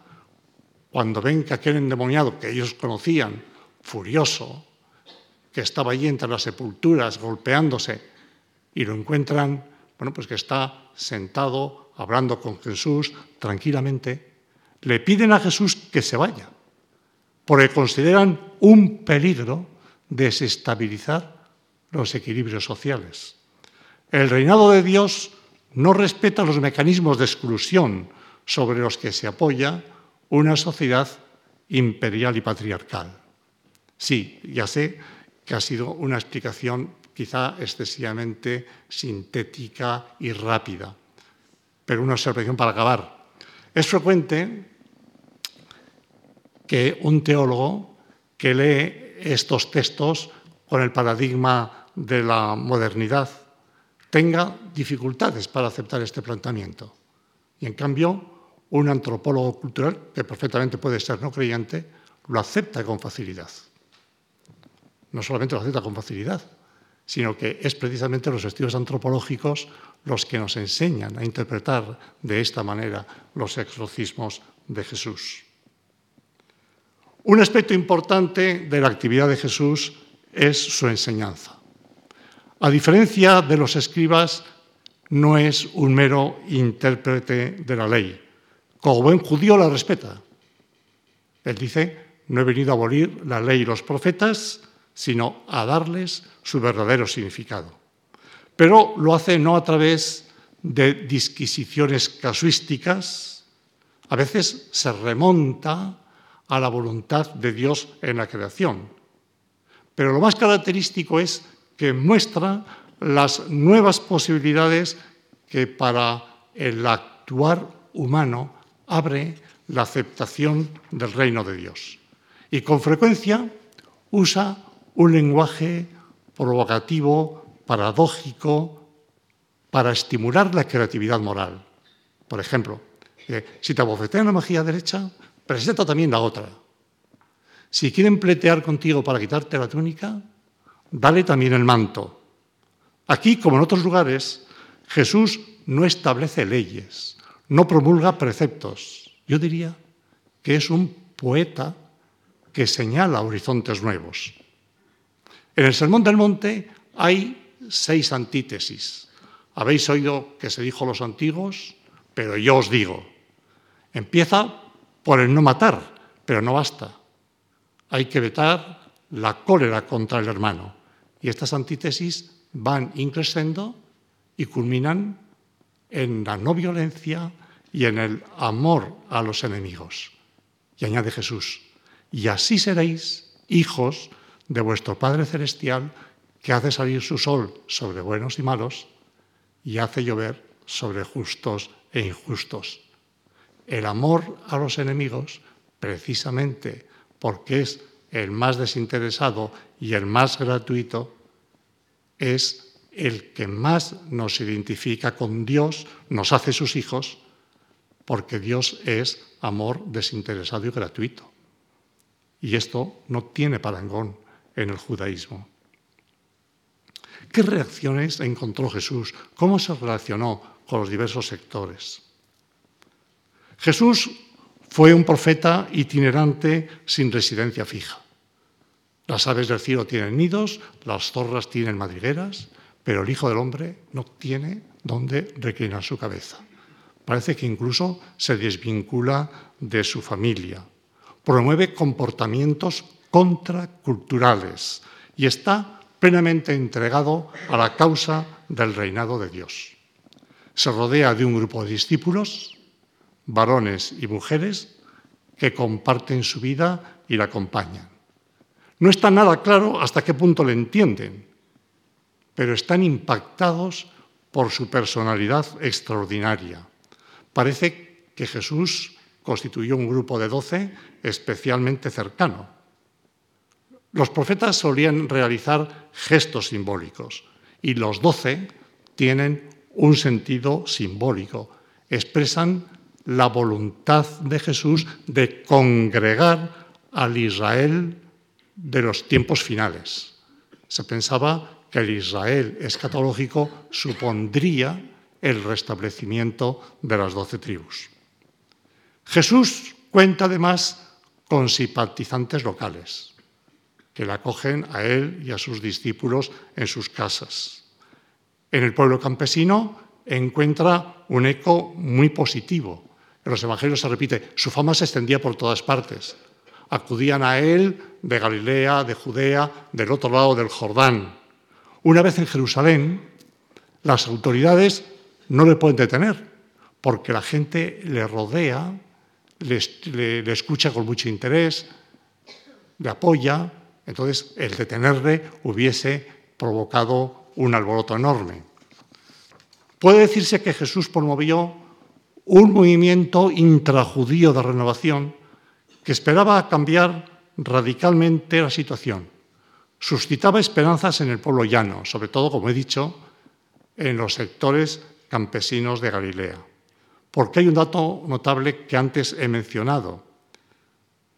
cuando ven que aquel endemoniado que ellos conocían, furioso, que estaba allí entre las sepulturas golpeándose, y lo encuentran, bueno, pues que está sentado hablando con Jesús tranquilamente, le piden a Jesús que se vaya, porque consideran un peligro desestabilizar los equilibrios sociales. El reinado de Dios no respeta los mecanismos de exclusión sobre los que se apoya una sociedad imperial y patriarcal. Sí, ya sé que ha sido una explicación quizá excesivamente sintética y rápida, pero una observación para acabar. Es frecuente que un teólogo que lee estos textos con el paradigma de la modernidad tenga dificultades para aceptar este planteamiento. Y en cambio, un antropólogo cultural, que perfectamente puede ser no creyente, lo acepta con facilidad. No solamente lo acepta con facilidad, sino que es precisamente los estudios antropológicos los que nos enseñan a interpretar de esta manera los exorcismos de Jesús. Un aspecto importante de la actividad de Jesús es su enseñanza. A diferencia de los escribas, no es un mero intérprete de la ley. Como buen judío la respeta. Él dice, no he venido a abolir la ley y los profetas, sino a darles su verdadero significado. Pero lo hace no a través de disquisiciones casuísticas, a veces se remonta a la voluntad de Dios en la creación. Pero lo más característico es que muestra las nuevas posibilidades que para el actuar humano abre la aceptación del reino de Dios. Y con frecuencia usa un lenguaje provocativo, paradójico, para estimular la creatividad moral. Por ejemplo, si te abofetean la magia derecha, presenta también la otra. Si quieren pletear contigo para quitarte la túnica, dale también el manto. Aquí, como en otros lugares, Jesús no establece leyes, no promulga preceptos. Yo diría que es un poeta que señala horizontes nuevos. En el Sermón del Monte hay seis antítesis. Habéis oído que se dijo los antiguos, pero yo os digo. Empieza por el no matar, pero no basta. Hay que vetar la cólera contra el hermano. Y estas antítesis van increciendo y culminan en la no violencia y en el amor a los enemigos. Y añade Jesús, y así seréis hijos de vuestro Padre Celestial, que hace salir su sol sobre buenos y malos y hace llover sobre justos e injustos el amor a los enemigos, precisamente porque es el más desinteresado y el más gratuito, es el que más nos identifica con Dios, nos hace sus hijos, porque Dios es amor desinteresado y gratuito. Y esto no tiene parangón en el judaísmo. ¿Qué reacciones encontró Jesús? ¿Cómo se relacionó con los diversos sectores? Jesús fue un profeta itinerante sin residencia fija. Las aves del cielo tienen nidos, las zorras tienen madrigueras, pero el Hijo del Hombre no tiene dónde reclinar su cabeza. Parece que incluso se desvincula de su familia. Promueve comportamientos contraculturales y está plenamente entregado a la causa del reinado de Dios. Se rodea de un grupo de discípulos, varones y mujeres, que comparten su vida y la acompañan. No está nada claro hasta qué punto le entienden, pero están impactados por su personalidad extraordinaria. Parece que Jesús constituyó un grupo de doce especialmente cercano. Los profetas solían realizar gestos simbólicos y los doce tienen un sentido simbólico. Expresan la voluntad de Jesús de congregar al Israel de los tiempos finales. Se pensaba el Israel escatológico supondría el restablecimiento de las doce tribus. Jesús cuenta además con simpatizantes locales que le acogen a él y a sus discípulos en sus casas. En el pueblo campesino encuentra un eco muy positivo. En los evangelios se repite, su fama se extendía por todas partes. Acudían a él de Galilea, de Judea, del otro lado del Jordán. Una vez en Jerusalén, las autoridades no le pueden detener, porque la gente le rodea, le, escucha con mucho interés, le apoya. Entonces, el detenerle hubiese provocado un alboroto enorme. Puede decirse que Jesús promovió un movimiento intrajudío de renovación que esperaba cambiar radicalmente la situación. Suscitaba esperanzas en el pueblo llano, sobre todo, como he dicho, en los sectores campesinos de Galilea. Porque hay un dato notable que antes he mencionado.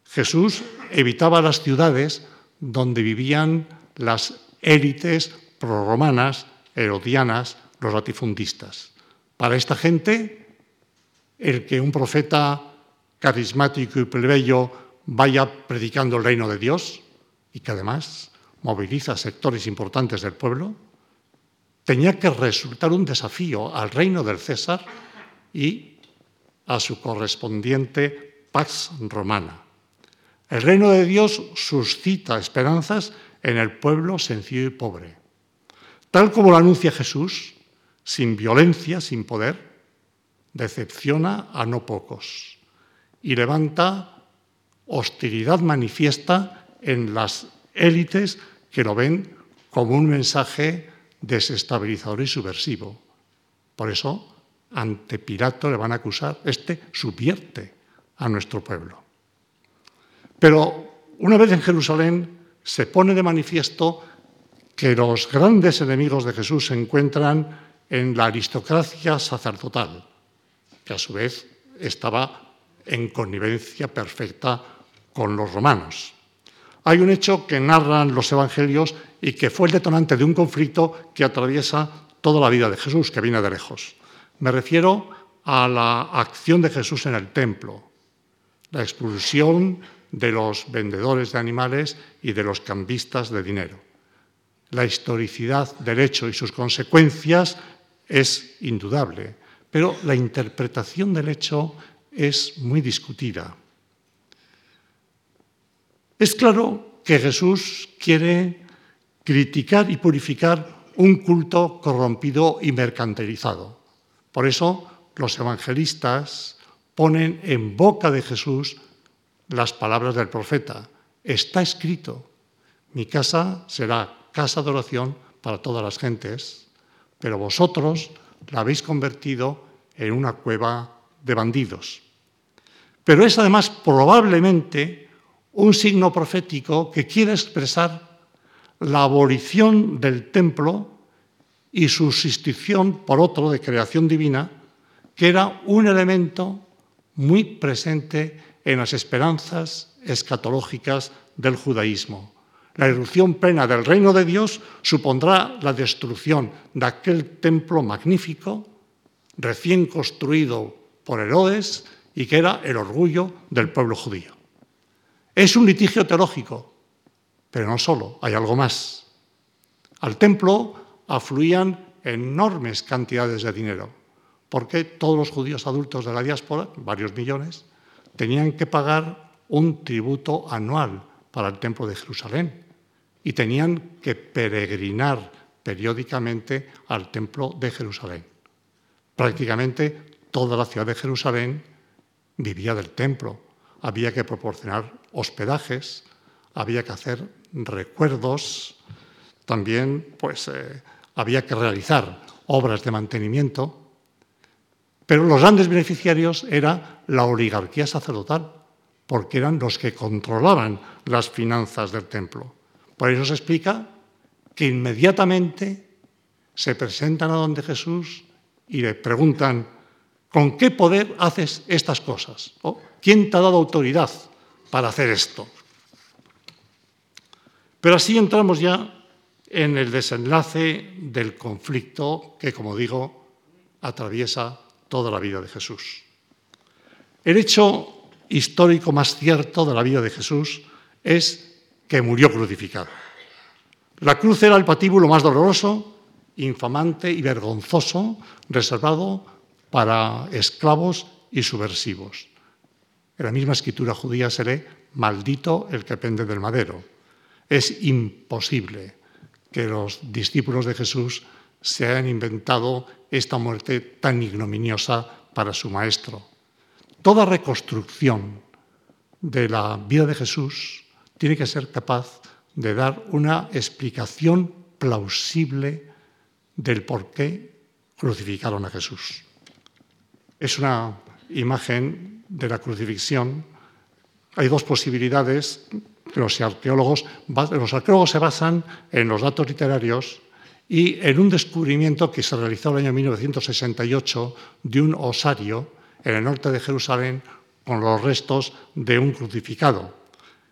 Jesús evitaba las ciudades donde vivían las élites proromanas, herodianas, los latifundistas. Para esta gente, el que un profeta carismático y plebeyo vaya predicando el reino de Dios y que además moviliza sectores importantes del pueblo, tenía que resultar un desafío al reino del César y a su correspondiente Pax Romana. El reino de Dios suscita esperanzas en el pueblo sencillo y pobre. Tal como lo anuncia Jesús, sin violencia, sin poder, decepciona a no pocos y levanta hostilidad manifiesta en las élites que lo ven como un mensaje desestabilizador y subversivo. Por eso, ante Pilato le van a acusar, este subvierte a nuestro pueblo. Pero una vez en Jerusalén se pone de manifiesto que los grandes enemigos de Jesús se encuentran en la aristocracia sacerdotal, que a su vez estaba en connivencia perfecta con los romanos. Hay un hecho que narran los evangelios y que fue el detonante de un conflicto que atraviesa toda la vida de Jesús, que viene de lejos. Me refiero a la acción de Jesús en el templo, la expulsión de los vendedores de animales y de los cambistas de dinero. La historicidad del hecho y sus consecuencias es indudable, pero la interpretación del hecho es muy discutida. Es claro que Jesús quiere criticar y purificar un culto corrompido y mercantilizado. Por eso los evangelistas ponen en boca de Jesús las palabras del profeta. Está escrito, mi casa será casa de oración para todas las gentes pero vosotros la habéis convertido en una cueva de bandidos. Pero es además probablemente un signo profético que quiere expresar la abolición del templo y su sustitución por otro de creación divina, que era un elemento muy presente en las esperanzas escatológicas del judaísmo. La irrupción plena del reino de Dios supondrá la destrucción de aquel templo magnífico, recién construido por Herodes y que era el orgullo del pueblo judío. Es un litigio teológico, pero no solo, hay algo más. Al templo afluían enormes cantidades de dinero, porque todos los judíos adultos de la diáspora, varios millones, tenían que pagar un tributo anual para el templo de Jerusalén y tenían que peregrinar periódicamente al templo de Jerusalén. Prácticamente toda la ciudad de Jerusalén vivía del templo. Había que proporcionar hospedajes, había que hacer recuerdos, también pues, eh, había que realizar obras de mantenimiento. Pero los grandes beneficiarios era la oligarquía sacerdotal, porque eran los que controlaban las finanzas del templo. Por eso se explica que inmediatamente se presentan a donde Jesús y le preguntan, ¿con qué poder haces estas cosas? ¿Quién te ha dado autoridad para hacer esto? Pero así entramos ya en el desenlace del conflicto que, como digo, atraviesa toda la vida de Jesús. El hecho histórico más cierto de la vida de Jesús es que murió crucificado. La cruz era el patíbulo más doloroso, infamante y vergonzoso reservado para esclavos y subversivos. En la misma escritura judía se lee, maldito el que pende del madero. Es imposible que los discípulos de Jesús se hayan inventado esta muerte tan ignominiosa para su maestro. Toda reconstrucción de la vida de Jesús tiene que ser capaz de dar una explicación plausible del por qué crucificaron a Jesús. Es una imagen de la crucifixión. Hay dos posibilidades. Los arqueólogos, los arqueólogos se basan en los datos literarios y en un descubrimiento que se realizó en el año 1968 de un osario en el norte de Jerusalén con los restos de un crucificado.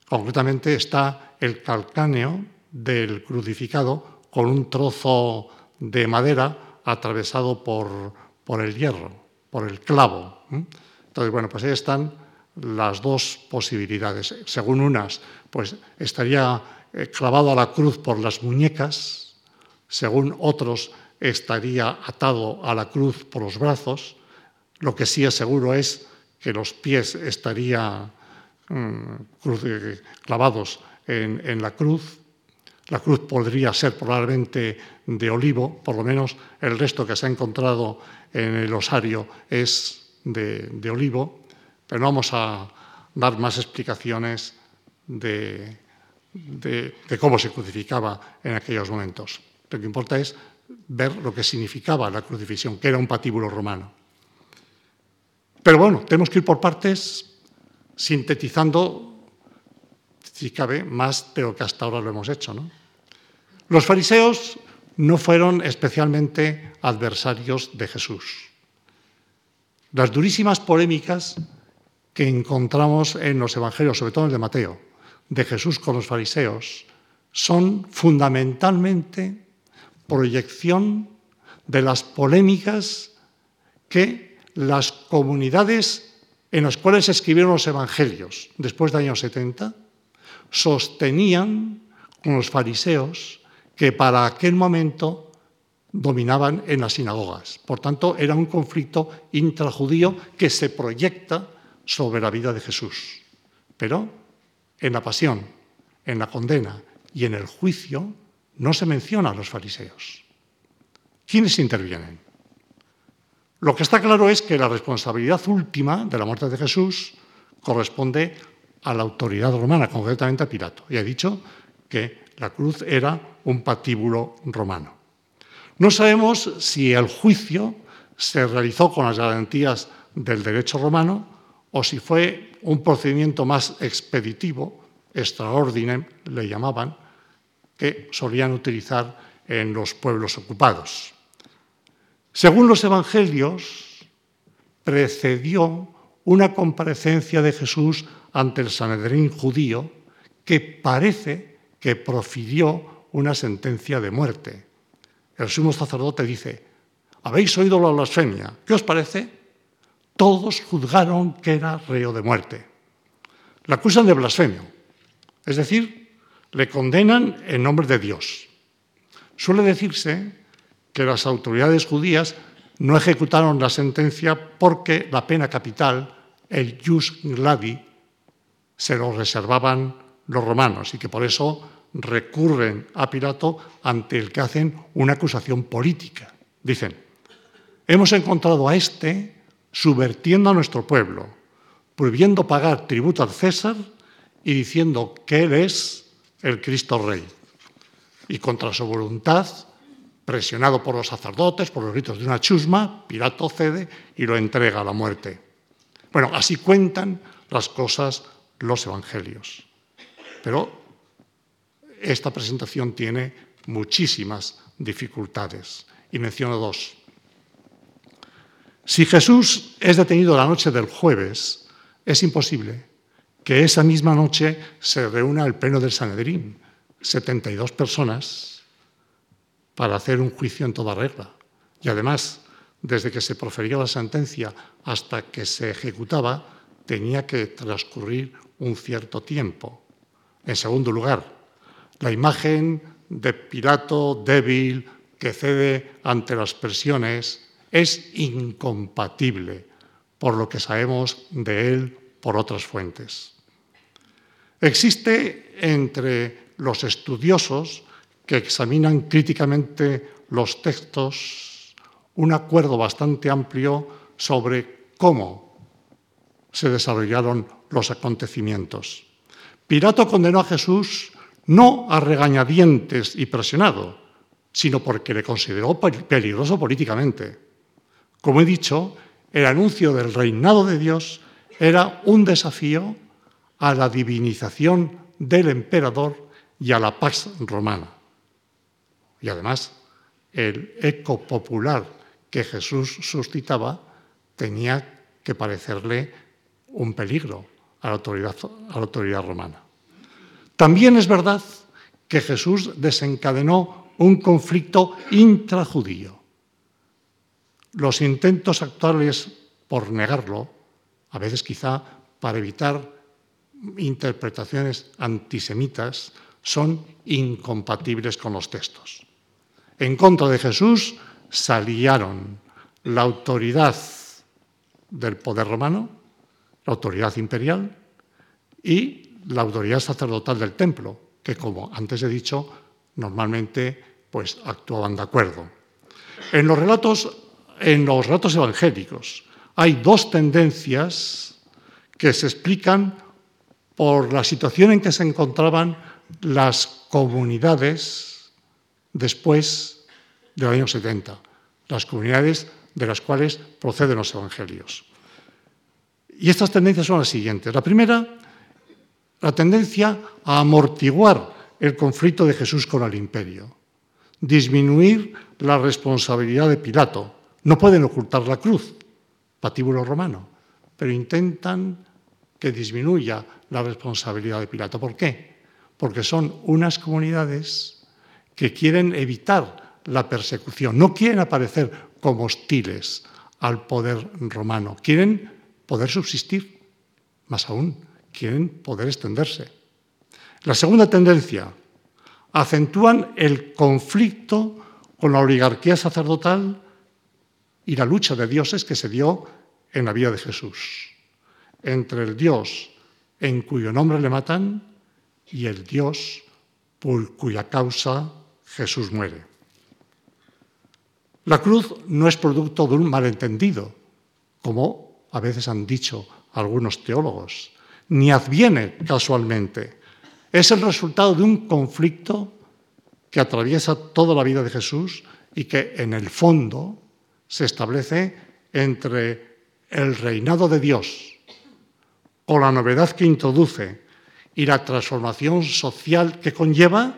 Concretamente está el calcáneo del crucificado con un trozo de madera atravesado por, por el hierro, por el clavo. Entonces, bueno, pues ahí están las dos posibilidades. Según unas, pues estaría eh, clavado a la cruz por las muñecas, según otros, estaría atado a la cruz por los brazos. Lo que sí es seguro es que los pies estarían mm, eh, clavados en, la cruz. La cruz podría ser probablemente de olivo, por lo menos el resto que se ha encontrado en el osario es de, olivo, pero no vamos a dar más explicaciones de cómo se crucificaba en aquellos momentos. Lo que importa es ver lo que significaba la crucifixión, que era un patíbulo romano. Pero bueno, tenemos que ir por partes sintetizando, si cabe, más de lo que hasta ahora lo hemos hecho. Los fariseos no fueron especialmente adversarios de Jesús. Las durísimas polémicas que encontramos en los evangelios, sobre todo en el de Mateo, de Jesús con los fariseos, son fundamentalmente proyección de las polémicas que las comunidades en las cuales se escribieron los evangelios después del año 70 sostenían con los fariseos que para aquel momento dominaban en las sinagogas. Por tanto, era un conflicto intrajudío que se proyecta sobre la vida de Jesús. Pero en la pasión, en la condena y en el juicio no se menciona a los fariseos. ¿Quiénes intervienen? Lo que está claro es que la responsabilidad última de la muerte de Jesús corresponde a la autoridad romana, concretamente a Pilato. Y ha dicho que la cruz era un patíbulo romano. No sabemos si el juicio se realizó con las garantías del derecho romano o si fue un procedimiento más expeditivo, extraordinario, le llamaban, que solían utilizar en los pueblos ocupados. Según los evangelios, precedió una comparecencia de Jesús ante el Sanedrín judío que parece que profirió una sentencia de muerte. El sumo sacerdote dice, habéis oído la blasfemia, ¿qué os parece? Todos juzgaron que era reo de muerte. La acusan de blasfemio, es decir, le condenan en nombre de Dios. Suele decirse que las autoridades judías no ejecutaron la sentencia porque la pena capital, el jus gladi, se lo reservaban los romanos y que por eso recurren a Pilato ante el que hacen una acusación política. Dicen, hemos encontrado a este subvertiendo a nuestro pueblo, prohibiendo pagar tributo al César y diciendo que Él es el Cristo Rey. Y contra su voluntad, presionado por los sacerdotes, por los ritos de una chusma, Pilato cede y lo entrega a la muerte. Bueno, así cuentan las cosas los evangelios. Pero esta presentación tiene muchísimas dificultades y menciono dos. Si Jesús es detenido la noche del jueves, es imposible que esa misma noche se reúna el pleno del Sanedrín, 72 personas, para hacer un juicio en toda regla. Y además, desde que se profería la sentencia hasta que se ejecutaba, tenía que transcurrir un cierto tiempo. En segundo lugar, la imagen de Pilato débil que cede ante las presiones es incompatible por lo que sabemos de él por otras fuentes. Existe entre los estudiosos que examinan críticamente los textos un acuerdo bastante amplio sobre cómo se desarrollaron los acontecimientos. Pilato condenó a Jesús no a regañadientes y presionado, sino porque le consideró peligroso políticamente. Como he dicho, el anuncio del reinado de Dios era un desafío a la divinización del emperador y a la paz romana. Y además, el eco popular que Jesús suscitaba tenía que parecerle un peligro a la autoridad, romana. También es verdad que Jesús desencadenó un conflicto intrajudío. Los intentos actuales por negarlo, a veces quizá para evitar interpretaciones antisemitas, son incompatibles con los textos. En contra de Jesús salieron la autoridad del poder romano, la autoridad imperial y la autoridad sacerdotal del templo, que como antes he dicho, normalmente pues actuaban de acuerdo. En los relatos en los relatos evangélicos. Hay dos tendencias que se explican por la situación en que se encontraban las comunidades después del año 70, las comunidades de las cuales proceden los evangelios. Y estas tendencias son las siguientes. La primera, la tendencia a amortiguar el conflicto de Jesús con el imperio, disminuir la responsabilidad de Pilato, no pueden ocultar la cruz, patíbulo romano, pero intentan que disminuya la responsabilidad de Pilato. ¿Por qué? Porque son unas comunidades que quieren evitar la persecución, no quieren aparecer como hostiles al poder romano, quieren poder subsistir, más aún, quieren poder extenderse. La segunda tendencia, acentúan el conflicto con la oligarquía sacerdotal y la lucha de dioses que se dio en la vida de Jesús, entre el Dios en cuyo nombre le matan y el Dios por cuya causa Jesús muere. La cruz no es producto de un malentendido, como a veces han dicho algunos teólogos, ni adviene casualmente. Es el resultado de un conflicto que atraviesa toda la vida de Jesús y que en el fondo se establece entre el reinado de Dios o la novedad que introduce y la transformación social que conlleva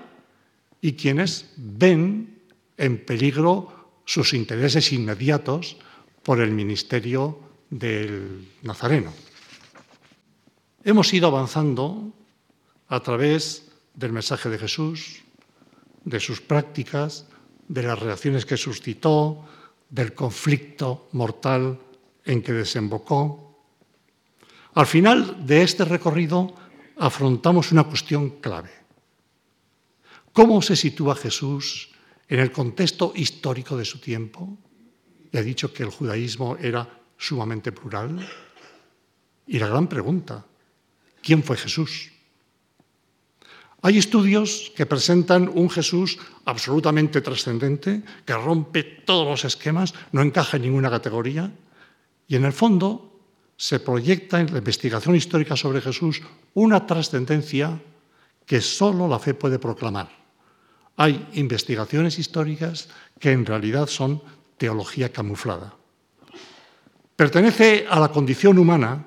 y quienes ven en peligro sus intereses inmediatos por el ministerio del Nazareno. Hemos ido avanzando a través del mensaje de Jesús, de sus prácticas, de las reacciones que suscitó, del conflicto mortal en que desembocó. Al final de este recorrido afrontamos una cuestión clave. ¿Cómo se sitúa Jesús en el contexto histórico de su tiempo? Y ha dicho que el judaísmo era sumamente plural. Y la gran pregunta, ¿quién fue Jesús? Hay estudios que presentan un Jesús absolutamente trascendente, que rompe todos los esquemas, no encaja en ninguna categoría, y en el fondo se proyecta en la investigación histórica sobre Jesús una trascendencia que solo la fe puede proclamar. Hay investigaciones históricas que en realidad son teología camuflada. Pertenece a la condición humana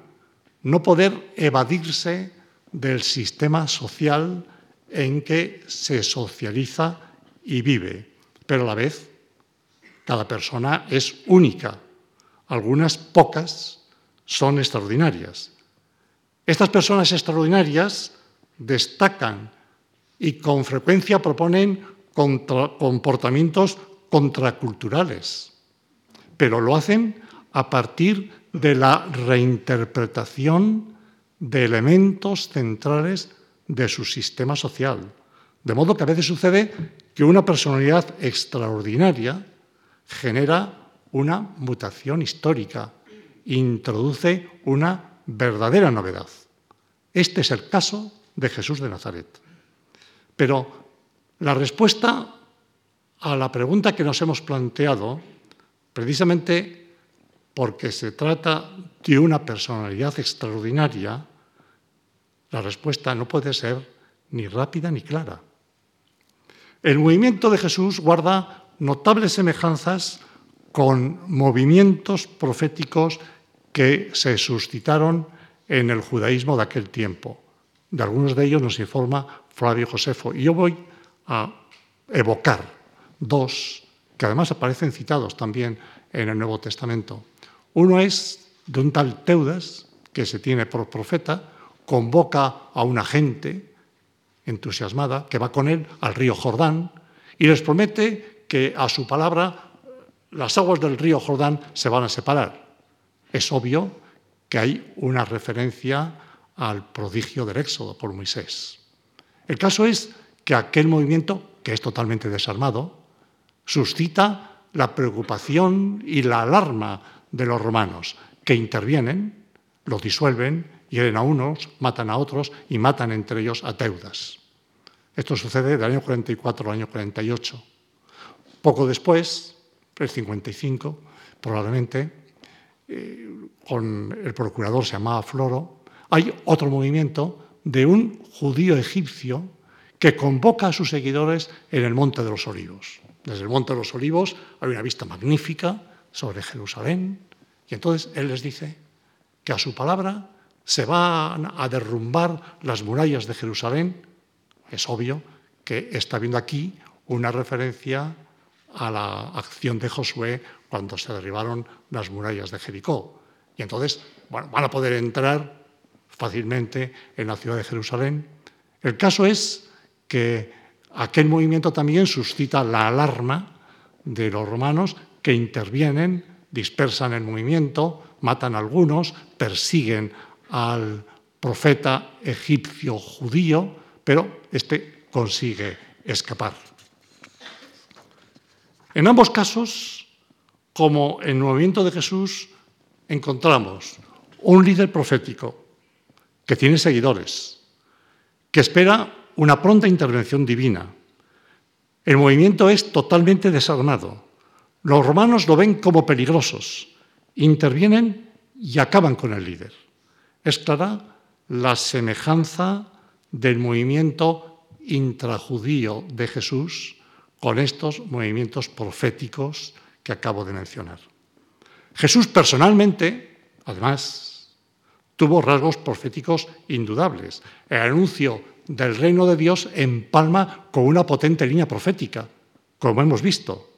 no poder evadirse del sistema social en que se socializa y vive, pero a la vez cada persona es única. Algunas pocas son extraordinarias. Estas personas extraordinarias destacan y con frecuencia proponen comportamientos contraculturales, pero lo hacen a partir de la reinterpretación de elementos centrales de su sistema social. De modo que a veces sucede que una personalidad extraordinaria genera una mutación histórica, introduce una verdadera novedad. Este es el caso de Jesús de Nazaret. Pero la respuesta a la pregunta que nos hemos planteado, precisamente porque se trata de una personalidad extraordinaria, la respuesta no puede ser ni rápida ni clara. El movimiento de Jesús guarda notables semejanzas con movimientos proféticos que se suscitaron en el judaísmo de aquel tiempo. De algunos de ellos nos informa Flavio Josefo. Y yo voy a evocar dos que además aparecen citados también en el Nuevo Testamento. Uno es de un tal Teudas, que se tiene por profeta, convoca a una gente entusiasmada que va con él al río Jordán y les promete que a su palabra las aguas del río Jordán se van a separar. Es obvio que hay una referencia al prodigio del Éxodo por Moisés. El caso es que aquel movimiento, que es totalmente desarmado, suscita la preocupación y la alarma de los romanos, que intervienen, lo disuelven, hieren a unos, matan a otros y matan entre ellos a Teudas. Esto sucede del año 44 al año 48. Poco después, el 55, probablemente, eh, con el procurador se llamaba Floro, hay otro movimiento de un judío egipcio que convoca a sus seguidores en el Monte de los Olivos. Desde el Monte de los Olivos hay una vista magnífica sobre Jerusalén y entonces él les dice que a su palabra se van a derrumbar las murallas de Jerusalén. Es obvio que está viendo aquí una referencia a la acción de Josué cuando se derribaron las murallas de Jericó. Y entonces van a poder entrar fácilmente en la ciudad de Jerusalén. El caso es que aquel movimiento también suscita la alarma de los romanos que intervienen, dispersan el movimiento, matan a algunos, persiguen al profeta egipcio judío, pero este consigue escapar. En ambos casos, como en el movimiento de Jesús, encontramos un líder profético que tiene seguidores, que espera una pronta intervención divina. El movimiento es totalmente desarmado. Los romanos lo ven como peligrosos, intervienen y acaban con el líder. Es clara la semejanza del movimiento intrajudío de Jesús con estos movimientos proféticos que acabo de mencionar. Jesús personalmente, además, tuvo rasgos proféticos indudables. El anuncio del reino de Dios empalma con una potente línea profética, como hemos visto.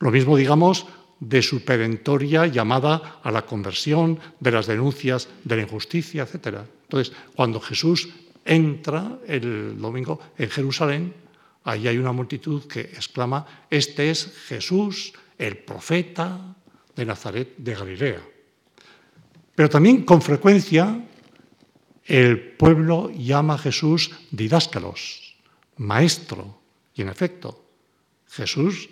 Lo mismo, digamos, de su perentoria llamada a la conversión, de las denuncias de la injusticia, etc. Entonces, cuando Jesús entra el domingo en Jerusalén, ahí hay una multitud que exclama, este es Jesús, el profeta de Nazaret de Galilea. Pero también con frecuencia el pueblo llama a Jesús didáscalos, maestro. Y en efecto, Jesús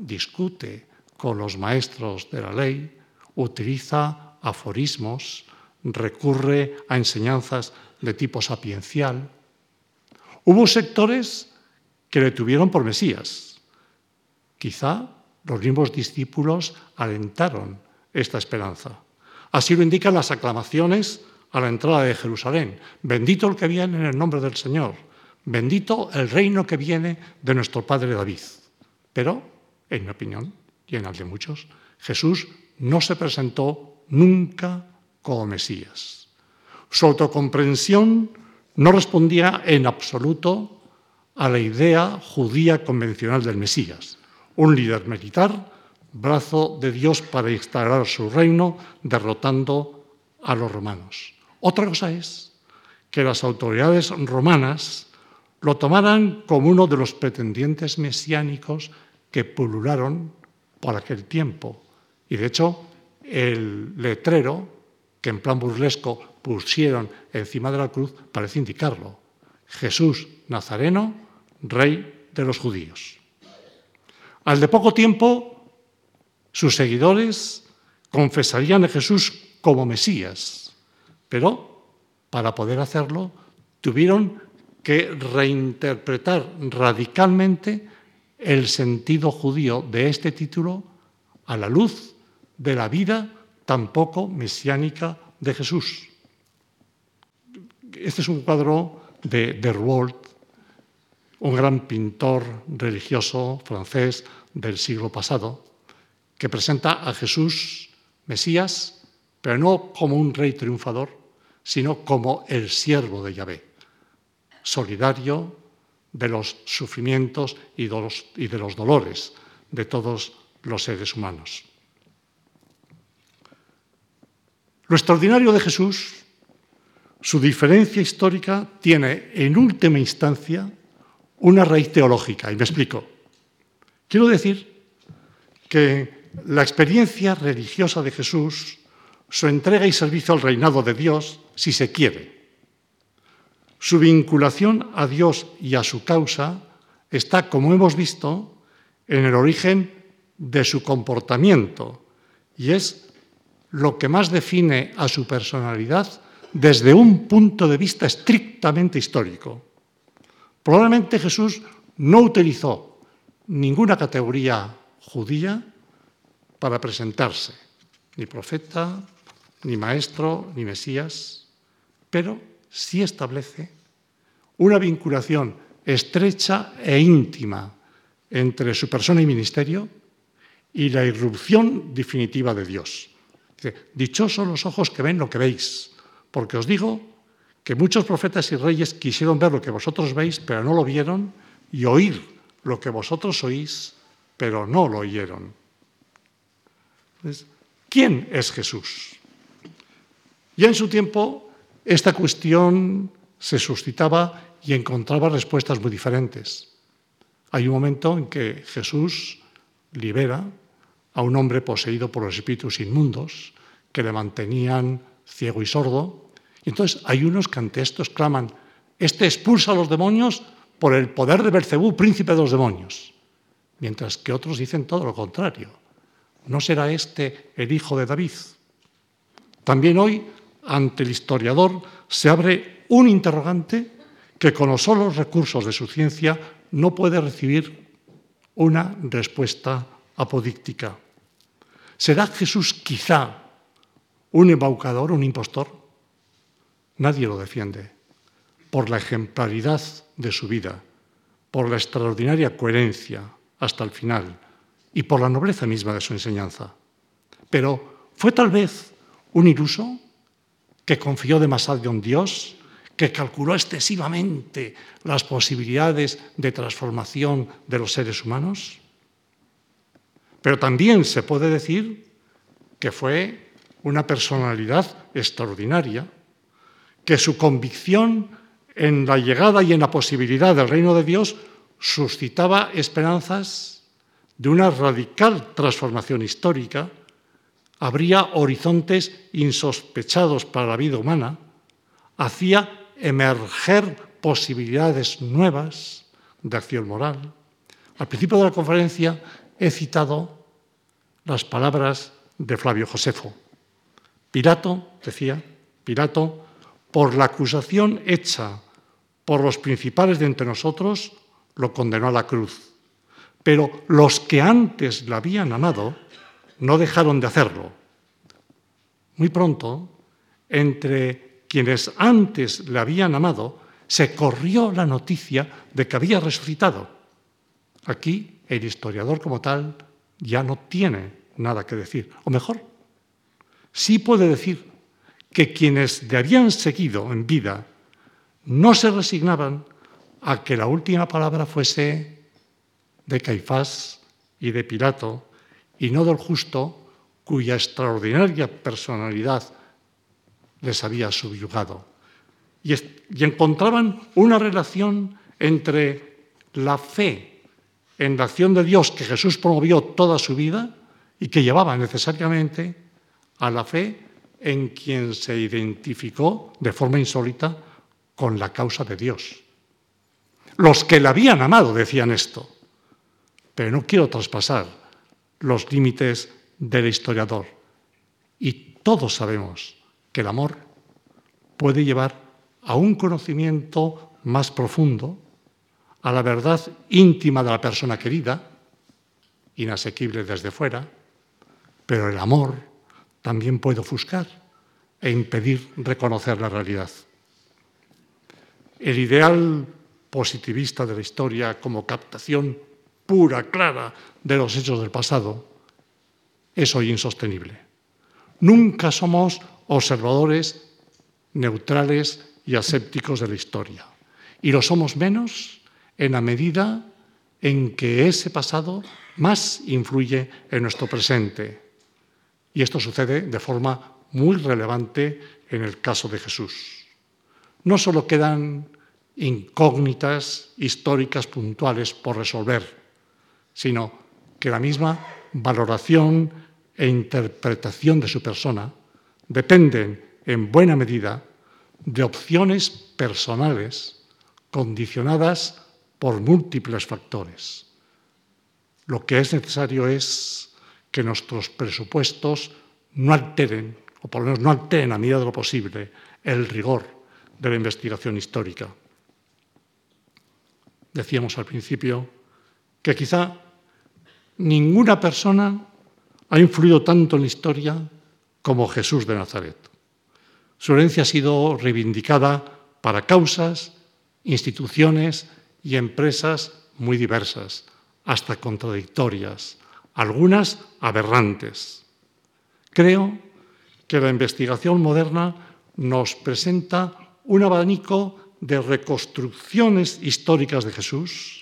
discute con los maestros de la ley, utiliza aforismos, recurre a enseñanzas de tipo sapiencial. Hubo sectores que le tuvieron por Mesías. Quizá los mismos discípulos alentaron esta esperanza. Así lo indican las aclamaciones a la entrada de Jerusalén. Bendito el que viene en el nombre del Señor. Bendito el reino que viene de nuestro Padre David. Pero, en mi opinión, y en la de muchos, Jesús no se presentó nunca como Mesías. Su autocomprensión no respondía en absoluto a la idea judía convencional del Mesías, un líder militar, brazo de Dios para instalar su reino, derrotando a los romanos. Otra cosa es que las autoridades romanas lo tomaran como uno de los pretendientes mesiánicos que pulularon por aquel tiempo. Y de hecho, el letrero que en plan burlesco pusieron encima de la cruz parece indicarlo. Jesús Nazareno, rey de los judíos. Al de poco tiempo, sus seguidores confesarían a Jesús como Mesías, pero para poder hacerlo tuvieron que reinterpretar radicalmente el sentido judío de este título a la luz de la vida tampoco mesiánica de Jesús. Este es un cuadro de, de un gran pintor religioso francés del siglo pasado, que presenta a Jesús Mesías, pero no como un rey triunfador, sino como el siervo de Yahvé, solidario de los sufrimientos y de los, y de los dolores de todos los seres humanos. Lo extraordinario de Jesús, su diferencia histórica, tiene en última instancia una raíz teológica, y me explico. Quiero decir que la experiencia religiosa de Jesús, su entrega y servicio al reinado de Dios, si se quiere, su vinculación a Dios y a su causa está, como hemos visto, en el origen de su comportamiento y es lo que más define a su personalidad desde un punto de vista estrictamente histórico. Probablemente Jesús no utilizó ninguna categoría judía para presentarse, ni profeta, ni maestro, ni Mesías, pero sí establece una vinculación estrecha e íntima entre su persona y ministerio y la irrupción definitiva de Dios. Dichosos los ojos que ven lo que veis, porque os digo que muchos profetas y reyes quisieron ver lo que vosotros veis, pero no lo vieron, y oír lo que vosotros oís, pero no lo oyeron. ¿Quién es Jesús? Ya en su tiempo esta cuestión se suscitaba y encontraba respuestas muy diferentes. Hay un momento en que Jesús libera a un hombre poseído por los espíritus inmundos que le mantenían ciego y sordo. Y entonces hay unos que ante esto exclaman, este expulsa a los demonios por el poder de Belcebú, príncipe de los demonios. Mientras que otros dicen todo lo contrario. ¿No será este el hijo de David? También hoy ante el historiador se abre un interrogante que con los solos recursos de su ciencia no puede recibir una respuesta apodíctica. ¿Será Jesús quizá un embaucador, un impostor? Nadie lo defiende. Por la ejemplaridad de su vida, por la extraordinaria coherencia hasta el final y por la nobleza misma de su enseñanza. Pero fue tal vez un iluso que confió demasiado en Dios, que calculó excesivamente las posibilidades de transformación de los seres humanos. Pero también se puede decir que fue una personalidad extraordinaria, que su convicción en la llegada y en la posibilidad del reino de Dios suscitaba esperanzas de una radical transformación histórica abría horizontes insospechados para la vida humana, hacía emerger posibilidades nuevas de acción moral. Al principio de la conferencia he citado las palabras de Flavio Josefo. Pilato, decía, Pilato, por la acusación hecha por los principales de entre nosotros, lo condenó a la cruz. Pero los que antes la habían amado no dejaron de hacerlo. Muy pronto, entre quienes antes le habían amado, se corrió la noticia de que había resucitado. Aquí el historiador como tal ya no tiene nada que decir. O mejor, sí puede decir que quienes le habían seguido en vida no se resignaban a que la última palabra fuese de Caifás y de Pilato y no del justo cuya extraordinaria personalidad les había subyugado. Y, encontraban una relación entre la fe en la acción de Dios que Jesús promovió toda su vida y que llevaba necesariamente a la fe en quien se identificó de forma insólita con la causa de Dios. Los que la habían amado decían esto, pero no quiero traspasar los límites del historiador. Y todos sabemos que el amor puede llevar a un conocimiento más profundo, a la verdad íntima de la persona querida, inasequible desde fuera, pero el amor también puede ofuscar e impedir reconocer la realidad. El ideal positivista de la historia como captación pura, clara de los hechos del pasado, es hoy insostenible. Nunca somos observadores neutrales y asépticos de la historia. Y lo somos menos en la medida en que ese pasado más influye en nuestro presente. Y esto sucede de forma muy relevante en el caso de Jesús. No solo quedan incógnitas históricas puntuales por resolver, sino que la misma valoración e interpretación de su persona dependen en buena medida de opciones personales condicionadas por múltiples factores. Lo que es necesario es que nuestros presupuestos no alteren, o por lo menos no alteren a medida de lo posible, el rigor de la investigación histórica. Decíamos al principio que quizá ninguna persona ha influido tanto en la historia como Jesús de Nazaret. Su herencia ha sido reivindicada para causas, instituciones y empresas muy diversas, hasta contradictorias, algunas aberrantes. Creo que la investigación moderna nos presenta un abanico de reconstrucciones históricas de Jesús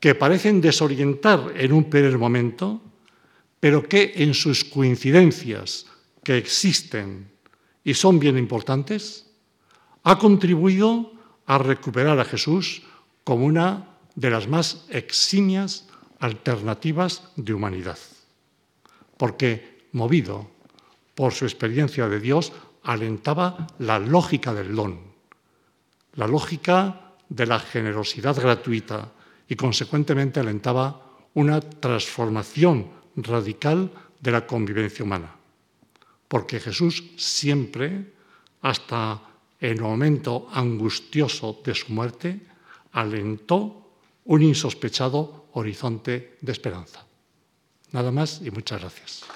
que parecen desorientar en un primer momento, pero que en sus coincidencias que existen y son bien importantes, ha contribuido a recuperar a Jesús como una de las más eximias alternativas de humanidad. Porque, movido por su experiencia de Dios, alentaba la lógica del don, la lógica de la generosidad gratuita y, consecuentemente, alentaba una transformación radical de la convivencia humana. Porque Jesús siempre, hasta el momento angustioso de su muerte, alentó un insospechado horizonte de esperanza. Nada más y muchas gracias.